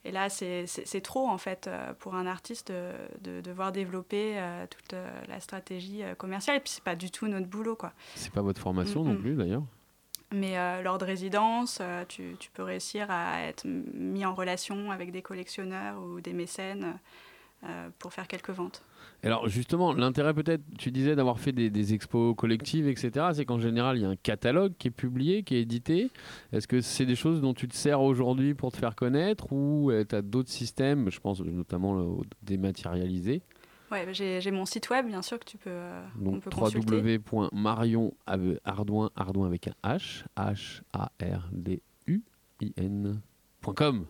et là c'est trop en fait pour un artiste de, de devoir développer euh, toute la stratégie commerciale. Et puis c'est pas du tout notre boulot quoi. C'est pas votre formation Mm, non mm. plus d'ailleurs Mais lors de résidence, tu, tu peux réussir à être mis en relation avec des collectionneurs ou des mécènes pour faire quelques ventes. Alors justement, l'intérêt peut-être, tu disais d'avoir fait des, des expos collectives, etc., c'est qu'en général, il y a un catalogue qui est publié, qui est édité. Est-ce que c'est des choses dont tu te sers aujourd'hui pour te faire connaître ou tu as d'autres systèmes, je pense notamment au dématérialisé? Ouais, bah, j'ai mon site web, bien sûr, que tu peux, euh, on Donc peut consulter. www.marion Ardouin, Ardouin avec un H, H-A-R-D-U-I-N.com.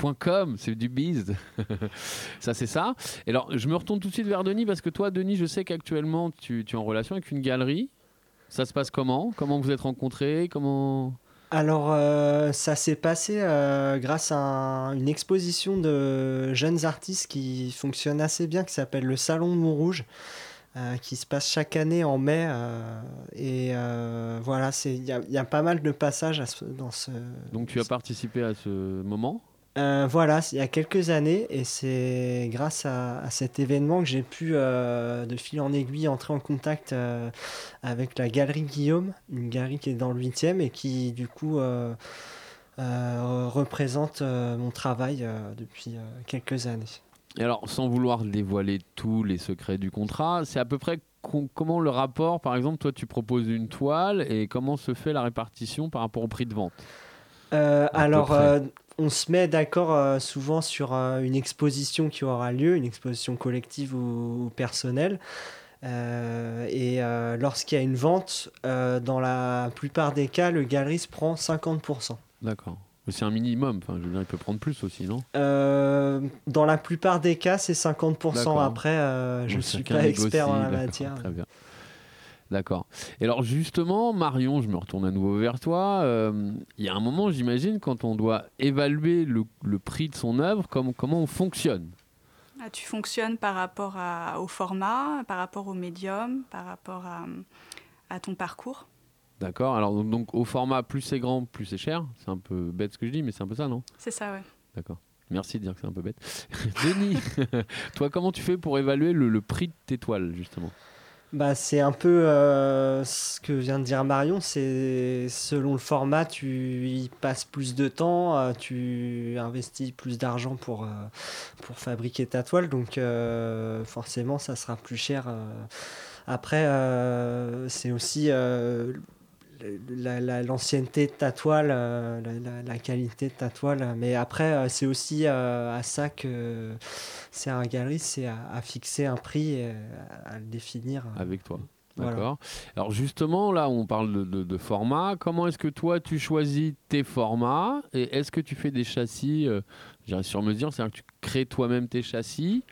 .com, c'est du biz. ça, c'est ça. Et alors, je me retourne tout de suite vers Denis parce que toi, Denis, je sais qu'actuellement, tu, tu es en relation avec une galerie. Ça se passe comment? Comment vous êtes rencontrés? Comment Alors, euh, ça s'est passé euh, grâce à un- une exposition de jeunes artistes qui fonctionne assez bien, qui s'appelle le Salon de Montrouge, euh, qui se passe chaque année en mai. euh, et voilà, il y, a- il y a pas mal de passages à ce- dans ce. Donc, tu as participé à ce moment? Euh, voilà, il y a quelques années, et c'est grâce à, à cet événement que j'ai pu, euh, de fil en aiguille, entrer en contact euh, avec la Galerie Guillaume, une galerie qui est dans le 8e et qui, du coup, représente mon travail depuis quelques années. Et alors, sans vouloir dévoiler tous les secrets du contrat, c'est à peu près com- comment le rapport, par exemple, toi tu proposes une toile et comment se fait la répartition par rapport au prix de vente? Euh, alors, euh, on se met d'accord euh, souvent sur euh, une exposition qui aura lieu, une exposition collective ou, ou personnelle. Euh, et lorsqu'il y a une vente, dans la plupart des cas, le galeriste prend 50%. D'accord. C'est un minimum, enfin, je veux dire, il peut prendre plus aussi, non? Dans la plupart des cas, c'est 50%. D'accord. Après, je ne suis pas expert en la matière. Très bien. D'accord. Et alors justement, Marion, je me retourne à nouveau vers toi. Euh, Il y a un moment, j'imagine, quand on doit évaluer le, le prix de son œuvre, comme, comment on fonctionne? Ah, tu fonctionnes par rapport à- au format, par rapport au médium, par rapport à, à ton parcours? D'accord Alors donc, donc, au format, plus c'est grand, plus c'est cher. C'est un peu bête ce que je dis, mais c'est un peu ça, non? C'est ça, ouais. D'accord. Merci de dire que c'est un peu bête. Denis, toi, comment tu fais pour évaluer le, le prix de tes toiles, justement? Bah, c'est un peu euh, ce que vient de dire Marion, c'est selon le format, tu y passes plus de temps, euh, tu investis plus d'argent pour, euh, pour fabriquer ta toile, donc forcément ça sera plus cher. Après, c'est aussi euh, la- la- l'ancienneté de ta toile, euh, la, la- qualité de ta toile, mais après euh, c'est aussi euh, à ça que c'est un galeriste, c'est à, à fixer un prix, et à, à le définir. avec toi. Voilà. D'accord. Alors justement, là, on parle de, de- de format. Comment est-ce que toi, tu choisis tes formats Et est-ce que tu fais des châssis, euh, je dirais sur mesure, c'est-à-dire que tu crées toi-même tes châssis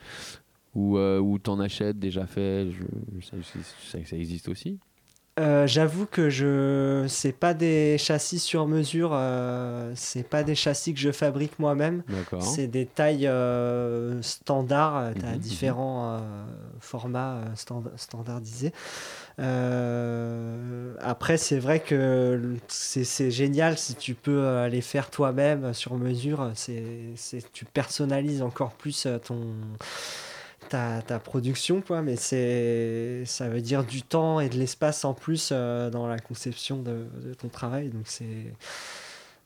ou euh, ou t'en achètes déjà fait je, je sais, je sais que ça existe aussi. Euh, J'avoue que je c'est pas des châssis sur mesure, euh, c'est pas des châssis que je fabrique moi-même. C'est des tailles euh, standards. Tu as Mhm, différents euh, formats euh, stand- standardisés. Euh, après, c'est vrai que c'est génial si tu peux euh, les faire toi-même euh, sur mesure. C'est tu personnalises encore plus euh, ton ta, ta production, quoi, mais c'est, ça veut dire du temps et de l'espace en plus euh, dans la conception de, de ton travail. Donc c'est,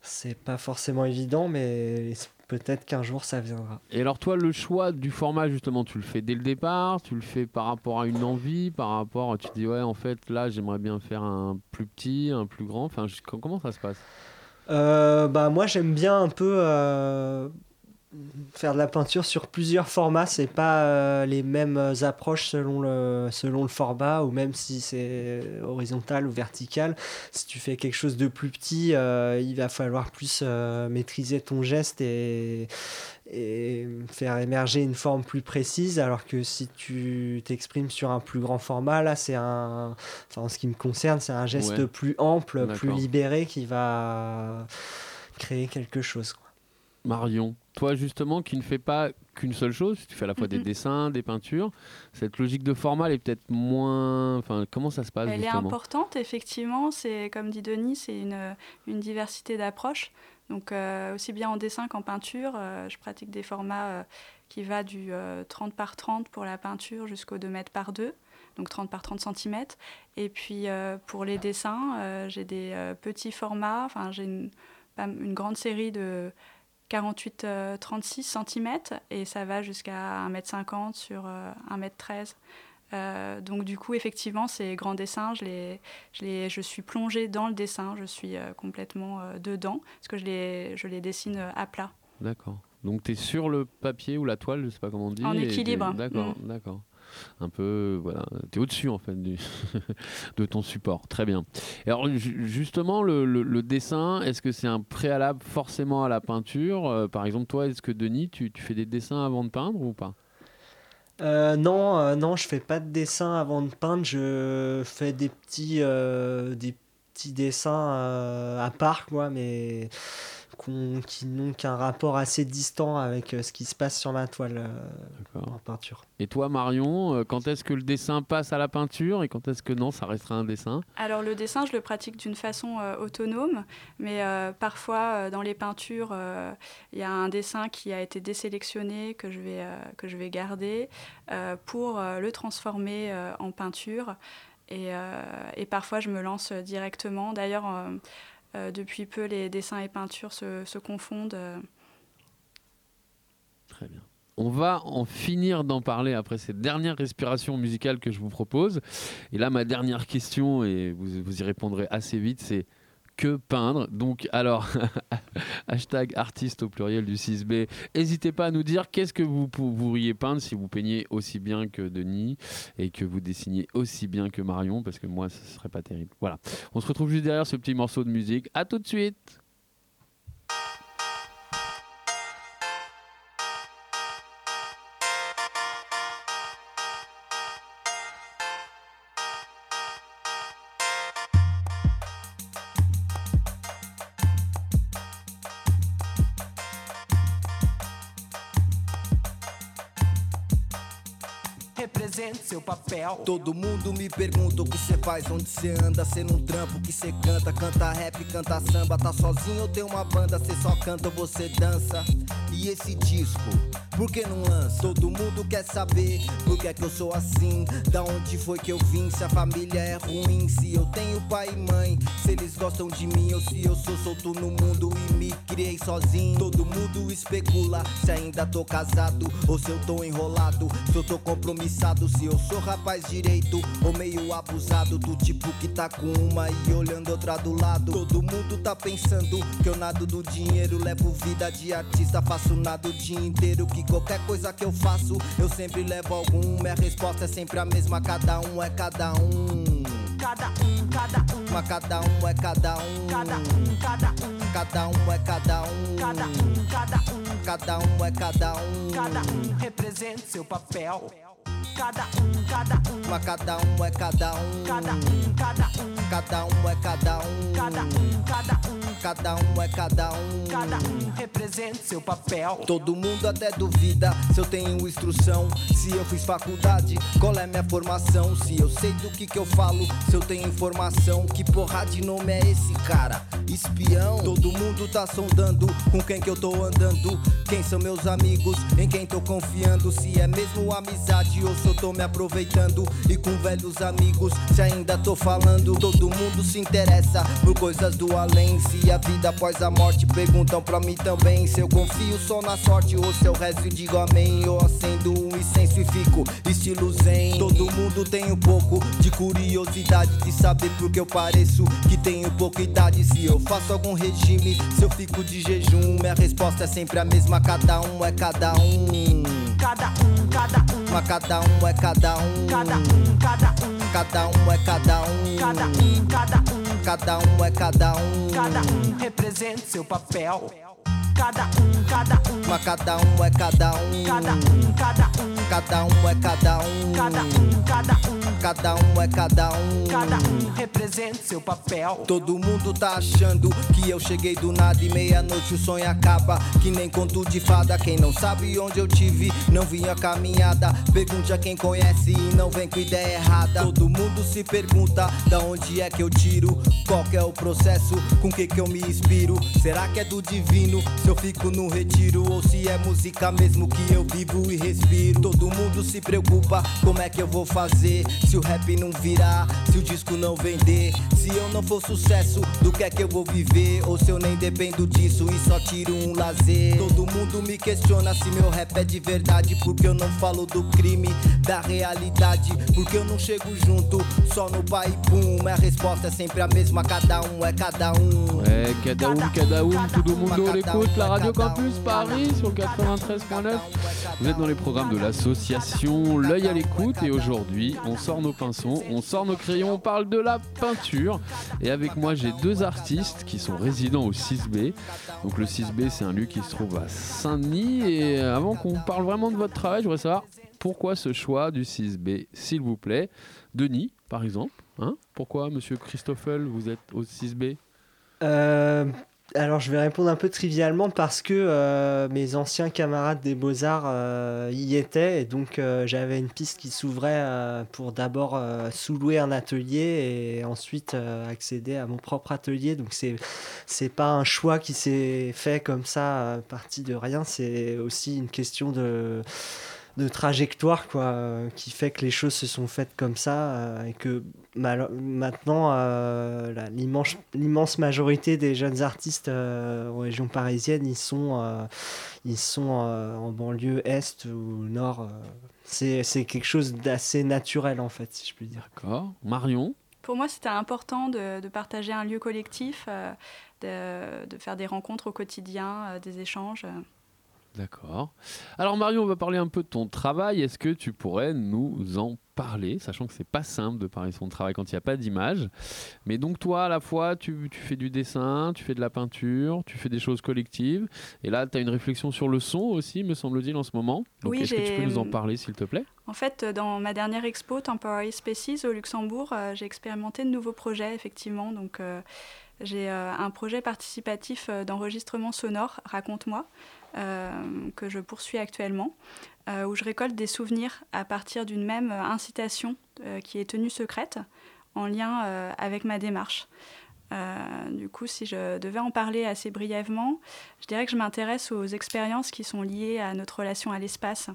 c'est pas forcément évident, mais peut-être qu'un jour ça viendra. Et alors toi, le choix du format, justement, tu le fais dès le départ? Tu le fais par rapport à une envie? Par rapport, tu te dis, ouais, en fait, là, j'aimerais bien faire un plus petit, un plus grand? Enfin, comment ça se passe? Euh, bah moi j'aime bien un peu euh, faire de la peinture sur plusieurs formats. C'est pas euh, les mêmes approches selon le selon le format ou même si c'est horizontal ou vertical. Si tu fais quelque chose de plus petit, euh, il va falloir plus euh, maîtriser ton geste et et faire émerger une forme plus précise alors que si tu t'exprimes sur un plus grand format là c'est un enfin en ce qui me concerne c'est un geste Ouais. plus ample plus libéré qui va créer quelque chose quoi. Marion, toi justement qui ne fais pas qu'une seule chose, tu fais à la fois des dessins, des peintures, cette logique de format elle est peut-être moins... Enfin, comment ça se passe Elle est importante, effectivement. C'est comme dit Denis, c'est une, une diversité d'approches. Donc euh, aussi bien en dessin qu'en peinture, euh, je pratique des formats euh, qui va du euh, 30 par 30 pour la peinture jusqu'au 2 mètres par 2, donc 30 par 30 cm. Et puis euh, pour les dessins, euh, j'ai des euh, petits formats, enfin j'ai une, une grande série de 48-36 cm et ça va jusqu'à 1m50 sur euh, 1m13. Euh, donc du coup, effectivement, ces grands dessins, je, les, je, les, je suis plongée dans le dessin, je suis euh, complètement euh, dedans, parce que je les, je les dessine euh, à plat. D'accord. Donc tu es sur le papier ou la toile, je sais pas comment on dit. En équilibre. D'accord, Mm. d'accord. Un peu, voilà, tu es au-dessus en fait de ton support. Très bien. Alors ju- justement, le, dessin, est-ce que c'est un préalable forcément à la peinture? Euh, Par exemple, toi, est-ce que Denis, tu, fais des dessins avant de peindre ou pas? Euh, non, euh, non, je fais pas de dessin avant de peindre. Je fais des petits, des petits dessins à part, quoi, mais qui n'ont qu'un rapport assez distant avec euh, ce qui se passe sur ma toile euh, en peinture. Et toi, Marion, euh, quand est-ce que le dessin passe à la peinture et quand est-ce que non, ça restera un dessin? Alors le dessin, je le pratique d'une façon euh, autonome, mais euh, parfois euh, dans les peintures, euh, il y a un dessin qui a été désélectionné que je vais, euh, que je vais garder euh, pour euh, le transformer euh, en peinture. Et, euh, et parfois, je me lance directement. D'ailleurs, depuis peu, les dessins et peintures se, se confondent. euh. Très bien. On va en finir d'en parler après cette dernière respiration musicale que je vous propose. Et là, ma dernière question, et vous, vous y répondrez assez vite, c'est que peindre Donc, alors, hashtag artiste au pluriel du 6B. N'hésitez pas à nous dire qu'est-ce que vous pou- pourriez peindre si vous peignez aussi bien que Denis et que vous dessiniez aussi bien que Marion, parce que moi, ce serait pas terrible. Voilà. On se retrouve juste derrière ce petit morceau de musique. À tout de suite represente seu papel. Todo mundo me pergunta o que cê faz, onde cê anda, cê não trampo, que cê canta, canta rap, canta samba, tá sozinho ou tem uma banda, cê só canta ou você dança. E esse disco, por que não lança? Todo mundo quer saber por que é que eu sou assim, da onde foi que eu vim, se a família é ruim, se eu tenho pai e mãe, se eles gostam de mim ou se eu sou solto no mundo e me criei sozinho. Todo mundo especula se ainda tô casado ou se eu tô enrolado, se eu tô compromissado, se eu sou rapaz direito ou meio abusado do tipo que tá com uma e olhando outra do lado. Todo mundo tá pensando que eu nado do dinheiro, levo vida de artista, faço nada o dia inteiro. Que qualquer coisa que eu faço, eu sempre levo algum. Minha resposta é sempre a mesma, cada um é cada um. Cada um, cada um, Mas cada um é cada um. cada um, cada um, Cada um é cada um. cada um, cada um, Cada um é cada um. cada um represente seu papel. Cada um, cada um, Mas cada um é cada um. cada um, cada um, Cada um é cada um. cada um, cada um, Cada um é cada um. cada um represente seu papel. Todo mundo até duvida se eu tenho instrução, se eu fiz faculdade, qual é minha formação, se eu sei do que que eu falo, se eu tenho informação, que porra de nome é esse cara? Espião. Todo mundo tá sondando com quem que eu tô andando, quem são meus amigos, em quem tô confiando, se é mesmo amizade ou se eu tô me aproveitando e com velhos amigos, se ainda tô falando, todo mundo se interessa por coisas do além, se a vida após a morte perguntam pra mim também se eu confio só na sorte ou se eu rezo e digo amém, eu acendo um incenso e fico estilo zen. Todo mundo tem um pouco de curiosidade de saber por que eu pareço que tenho pouca idade, se eu faço algum regime, se eu fico de jejum, minha resposta é sempre a mesma, cada um é cada um. Cada um, cada um, Mas cada um é cada um. cada um, cada um, Cada um é cada um. cada um, cada um, Cada um é cada um. cada um represente seu papel. Cada um, cada um, Mas cada um é cada um. cada um, cada um, Cada um é cada um. cada um, cada um, Cada um é cada um. cada um represente seu papel. Todo mundo tá achando que eu cheguei do nada e meia-noite o sonho acaba. Que nem conto de fada. Quem não sabe onde eu tive, não vinha caminhada. Pergunte a quem conhece e não vem com ideia errada. Todo mundo se pergunta da onde é que eu tiro. Qual que é o processo, com que que eu me inspiro. Será que é do divino? Se eu fico no retiro ou se é música mesmo que eu vivo e respiro. Todo mundo se preocupa como é que eu vou fazer. Se o rap não virar, se o disco não vender. Se eu não for sucesso, do que é que eu vou viver? Ou se eu nem dependo disso e só tiro um lazer. Todo mundo me questiona se meu rap é de verdade. Porque eu não falo do crime, da realidade. Porque eu não chego junto, só no pai pum. Minha resposta é sempre a mesma, cada um é cada um. Ouais, Kadaoum, Kadaoum, tout le monde l'écoute, la Radio Campus Paris sur le 93.9. Vous êtes dans les programmes de l'association L'œil à l'écoute et aujourd'hui on sort nos pinceaux, on sort nos crayons, on parle de la peinture. Et avec moi j'ai deux artistes qui sont résidents au 6B. Donc le 6B c'est un lieu qui se trouve à Saint-Denis et avant qu'on parle vraiment de votre travail, je voudrais savoir pourquoi ce choix du 6B, s'il vous plaît. Denis, par exemple, hein? Pourquoi Monsieur Christoffel, vous êtes au 6B Euh, alors je vais répondre un peu trivialement parce que euh, mes anciens camarades des beaux-arts euh, y étaient et donc euh, j'avais une piste qui s'ouvrait pour d'abord sous-louer un atelier et ensuite accéder à mon propre atelier. Donc c'est c'est pas un choix qui s'est fait comme ça à partir de rien, c'est aussi une question de de trajectoire quoi euh, qui fait que les choses se sont faites comme ça euh, et que mal- maintenant euh, l'immense l'immense majorité des jeunes artistes euh, en région parisienne ils sont euh, ils sont euh, en banlieue est ou nord euh. c'est c'est quelque chose d'assez naturel en fait si je puis dire D'accord. Marion? Pour moi, c'était important de, de partager un lieu collectif, euh, de, de faire des rencontres au quotidien, euh, des échanges. Euh. D'accord. Alors Marion, on va parler un peu de ton travail. Est-ce que tu pourrais nous en parler, sachant que c'est pas simple de parler de son travail quand il n'y a pas d'image? Mais donc toi, à la fois, tu, tu fais du dessin, tu fais de la peinture, tu fais des choses collectives. Et là, tu as une réflexion sur le son aussi, me semble-t-il, en ce moment. Donc Oui, est-ce que tu peux nous en parler, s'il te plaît? En fait, dans ma dernière expo Temporary Species au Luxembourg, euh, j'ai expérimenté de nouveaux projets, effectivement. Donc, euh, j'ai euh, un projet participatif euh, d'enregistrement sonore, Raconte-moi, euh, que je poursuis actuellement, euh, où je récolte des souvenirs à partir d'une même incitation euh, qui est tenue secrète en lien euh, avec ma démarche. Euh, du coup, si je devais en parler assez brièvement, je dirais que je m'intéresse aux expériences qui sont liées à notre relation à l'espace.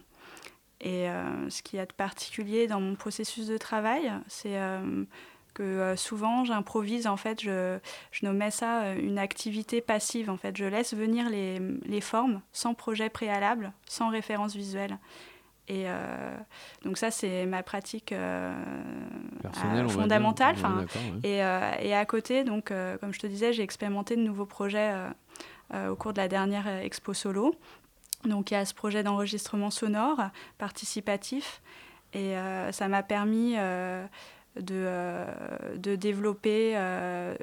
Et euh, ce qu'il y a de particulier dans mon processus de travail, c'est euh, que euh, souvent j'improvise, en fait, je, je nommais ça euh, une activité passive. En fait, je laisse venir les, les formes sans projet préalable, sans référence visuelle. Et euh, donc ça, c'est ma pratique euh, dire. fondamentale. Ouais. et, euh, et à côté, donc, comme je te disais, j'ai expérimenté de nouveaux projets au cours de la dernière expo solo. Donc il y a ce projet d'enregistrement sonore participatif et ça m'a permis de, euh, de développer euh,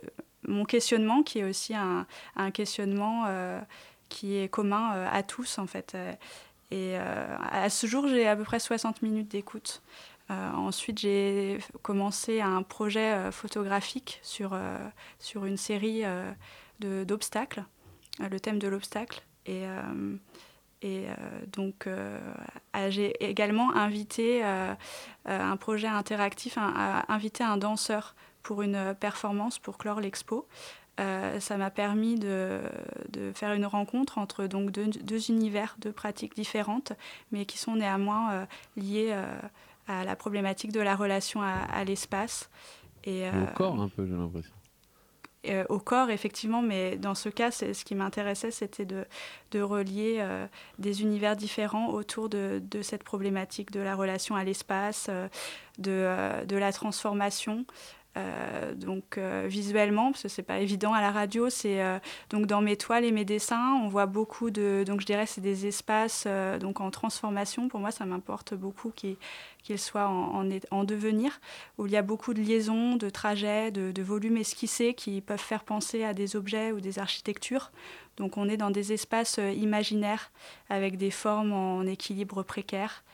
mon questionnement qui est aussi un, un questionnement euh, qui est commun à tous en fait. Et à ce jour, j'ai à peu près 60 minutes d'écoute. Ensuite, j'ai commencé un projet photographique sur, sur une série d'obstacles, le thème de l'obstacle. Et euh, donc, euh, j'ai également invité euh, un projet interactif, un- inviter un danseur pour une performance pour clore l'expo. Ça m'a permis de, faire une rencontre entre donc deux, univers, deux pratiques différentes, mais qui sont néanmoins euh, liées à la problématique de la relation à, l'espace. Et, Et au corps un peu, j'ai l'impression. Euh, au corps, effectivement, mais dans ce cas, ce qui m'intéressait, c'était de, de relier euh, des univers différents autour de, de cette problématique de la relation à l'espace, euh, de, de la transformation. Euh, donc euh, visuellement, parce que c'est pas évident à la radio, c'est euh, donc dans mes toiles et mes dessins, on voit beaucoup de, donc je dirais c'est des espaces donc en transformation. Pour moi, ça m'importe beaucoup qu'ils qu'ils soient en, en, en devenir, où il y a beaucoup de liaisons, de trajets, de, de volumes esquissés qui peuvent faire penser à des objets ou des architectures. Donc on est dans des espaces imaginaires avec des formes en équilibre précaire.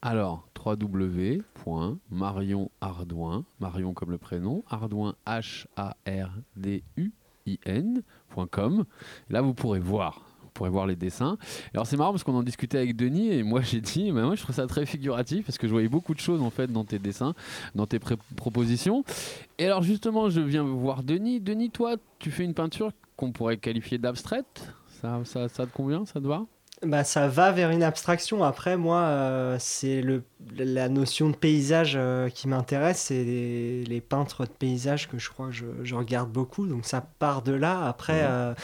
Alors, www.marion Ardouin, Marion comme le prénom, Ardouin H-A-R-D-U-I-N.com. Là, vous pourrez voir. Pourrez voir les dessins. Alors c'est marrant parce qu'on en discutait avec Denis et moi j'ai dit, bah, moi je trouve ça très figuratif parce que je voyais beaucoup de choses en fait dans tes dessins, dans tes propositions. Et alors justement, je viens voir Denis. Denis, toi, tu fais une peinture qu'on pourrait qualifier d'abstraite. Ça, ça, ça te convient Ça te va? Bah, ça va vers une abstraction. Après, moi, euh, c'est le, la notion de paysage euh, qui m'intéresse. C'est les, les peintres de paysage que je crois que je, je regarde beaucoup. Donc ça part de là. Après, euh,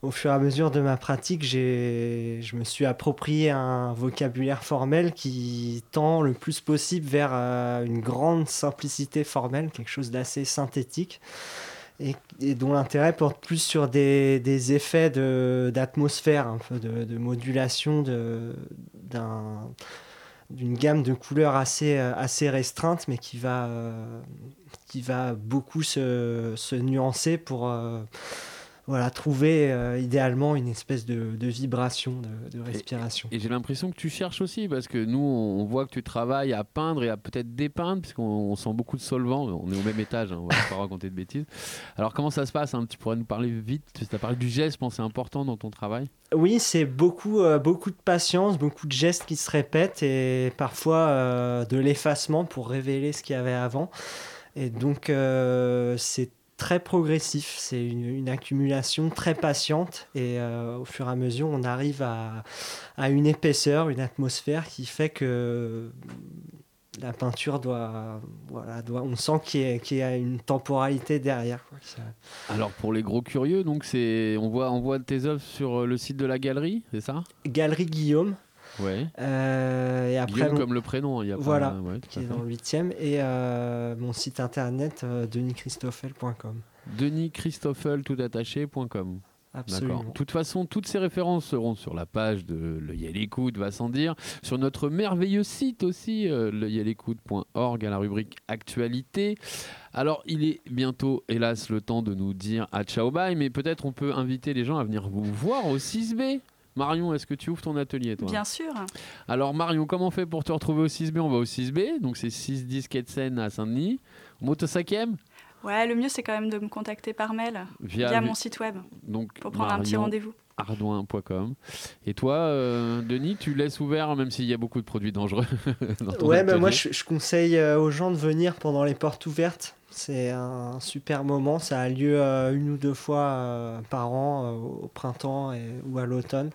au fur et à mesure de ma pratique, j'ai, je me suis approprié un vocabulaire formel qui tend le plus possible vers une grande simplicité formelle, quelque chose d'assez synthétique et, dont l'intérêt porte plus sur des, des effets de- d'atmosphère, un peu de, de modulation de- d'un- d'une gamme de couleurs assez, euh, assez restreinte, mais qui va, euh, qui va beaucoup se, se nuancer pour euh, voilà, trouver euh, idéalement une espèce de, de vibration, de, de respiration. Et j'ai l'impression que tu cherches aussi, parce que nous, on voit que tu travailles à peindre et à peut-être dépeindre, puisqu'on on sent beaucoup de solvants. On est au même étage, hein, on va pas raconter de bêtises. Alors, comment ça se passe hein? Tu pourrais nous parler vite Tu as parlé du geste, je pense c'est important dans ton travail. Oui, c'est beaucoup, euh, beaucoup de patience, beaucoup de gestes qui se répètent et parfois euh, de l'effacement pour révéler ce qu'il y avait avant. Et donc, euh, c'est très progressif, c'est une, une accumulation très patiente et euh, au fur et à mesure, on arrive à, à une épaisseur, une atmosphère qui fait que la peinture doit, voilà, doit on sent qu'il y, a- qu'il y a une temporalité derrière. quoi, que ça- Alors, pour les gros curieux, donc c'est on voit, on voit tes œuvres sur le site de la galerie, c'est ça? Galerie Guillaume. Ouais. Euh, et après, Guillaume mon- comme le prénom, il y a pas- voilà, ouais, tout qui à est dans le 8e, et euh, mon site internet euh, denischristoffel.com. DenisChristoffel.com. Absolument. De toute façon, toutes ces références seront sur la page de l'œil à l'écoute, va sans dire, sur notre merveilleux site aussi, euh, l'œil-à-l'écoute.org, à la rubrique actualité. Alors, il est bientôt, hélas, le temps de nous dire à ciao bye, mais peut-être on peut inviter les gens à venir vous voir au 6B. Marion, est-ce que tu ouvres ton atelier, toi? Bien sûr. Alors Marion, comment on fait pour te retrouver au 6B On va au 6B, donc c'est 6 disques Seine à Saint-Denis. Au 5e Ouais, le mieux c'est quand même de me contacter par mail Via- via, mon site web donc, pour prendre un petit rendez-vous. ardouin.com. Et toi, euh, Denis, tu laisses ouvert, même s'il y a beaucoup de produits dangereux dans ton Ouais, bah, moi je conseille euh, aux gens de venir pendant les portes ouvertes. C'est un super moment. Ça a lieu euh, une ou deux fois euh, par an, euh, au printemps ou à l'automne.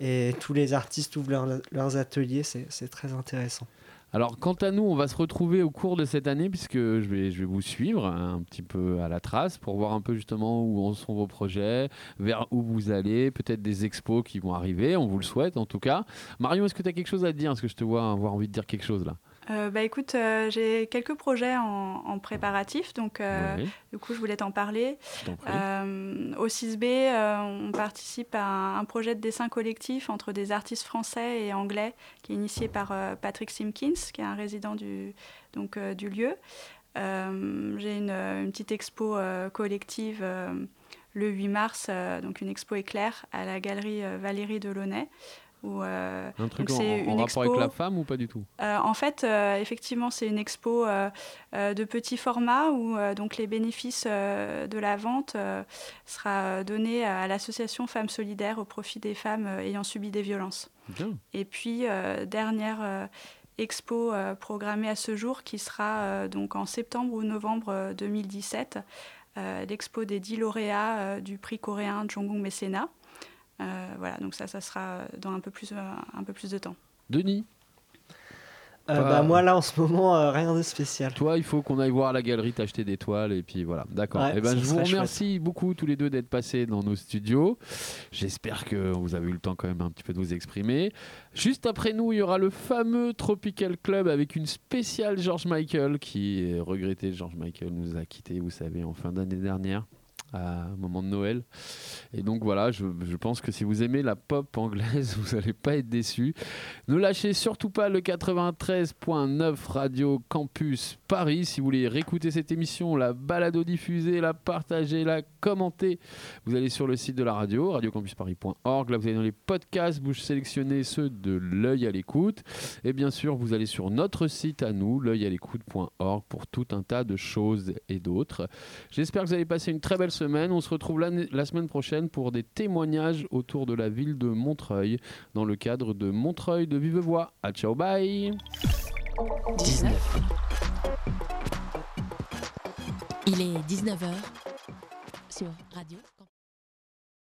Et tous les artistes ouvrent leur- leurs ateliers. C'est très intéressant. Alors, quant à nous, on va se retrouver au cours de cette année, puisque je vais, vous suivre un petit peu à la trace pour voir un peu justement où en sont vos projets, vers où vous allez, peut-être des expos qui vont arriver, on vous le souhaite en tout cas. Marion, est-ce que tu as quelque chose à dire? Est-ce que je te vois avoir envie de dire quelque chose là Euh, bah écoute, euh, j'ai quelques projets en, en préparatif, donc euh, Oui. du coup je voulais t'en parler. Au 6B, euh, on participe à un, un projet de dessin collectif entre des artistes français et anglais qui est initié par Patrick Simpkins, qui est un résident du, donc, du lieu. J'ai une, une petite expo collective le 8 mars, donc une expo éclair à la galerie Valérie Delaunay. Où, euh, Un truc en, c'est en une rapport avec la femme ou pas du tout? Euh, en fait, euh, effectivement, c'est une expo de petit format où donc les bénéfices de la vente sera donné à l'association Femmes Solidaires au profit des femmes ayant subi des violences. Bien. Et puis dernière expo programmée à ce jour qui sera donc en septembre ou novembre euh, 2017, euh, l'expo des 10 lauréats du prix coréen Jonggung Mécénat. Euh, voilà, donc ça, ça sera dans un peu plus, euh, un peu plus de temps. Denis Euh, Pas- bah, moi là en ce moment, euh, rien de spécial. Toi, il faut qu'on aille voir à la galerie, t'acheter des toiles et puis voilà. D'accord. Ouais, Eh ben, je vous remercie beaucoup tous les deux d'être passés dans nos studios. J'espère que vous avez eu le temps quand même un petit peu de vous exprimer. Juste après nous, il y aura le fameux Tropical Club avec une spéciale George Michael qui est regretté. George Michael nous a quittés, vous savez, en fin d'année dernière à moment de Noël. Et donc voilà, je, pense que si vous aimez la pop anglaise, vous n'allez pas être déçus. Ne lâchez surtout pas le 93.9 Radio Campus Paris. Si vous voulez réécouter cette émission, la balado diffuser, la partager, la commenter, vous allez sur le site de la radio, radiocampusparis.org. Là, vous allez dans les podcasts, vous sélectionnez ceux de l'œil à l'écoute. Et bien sûr, vous allez sur notre site à nous, l'œil-à-l'écoute.org, pour tout un tas de choses et d'autres. J'espère que vous allez passer une très belle semaine. On se retrouve la semaine prochaine pour des témoignages autour de la ville de Montreuil dans le cadre de Montreuil de Vive Voix. Ciao, bye 19. Il est 19h sur Radio.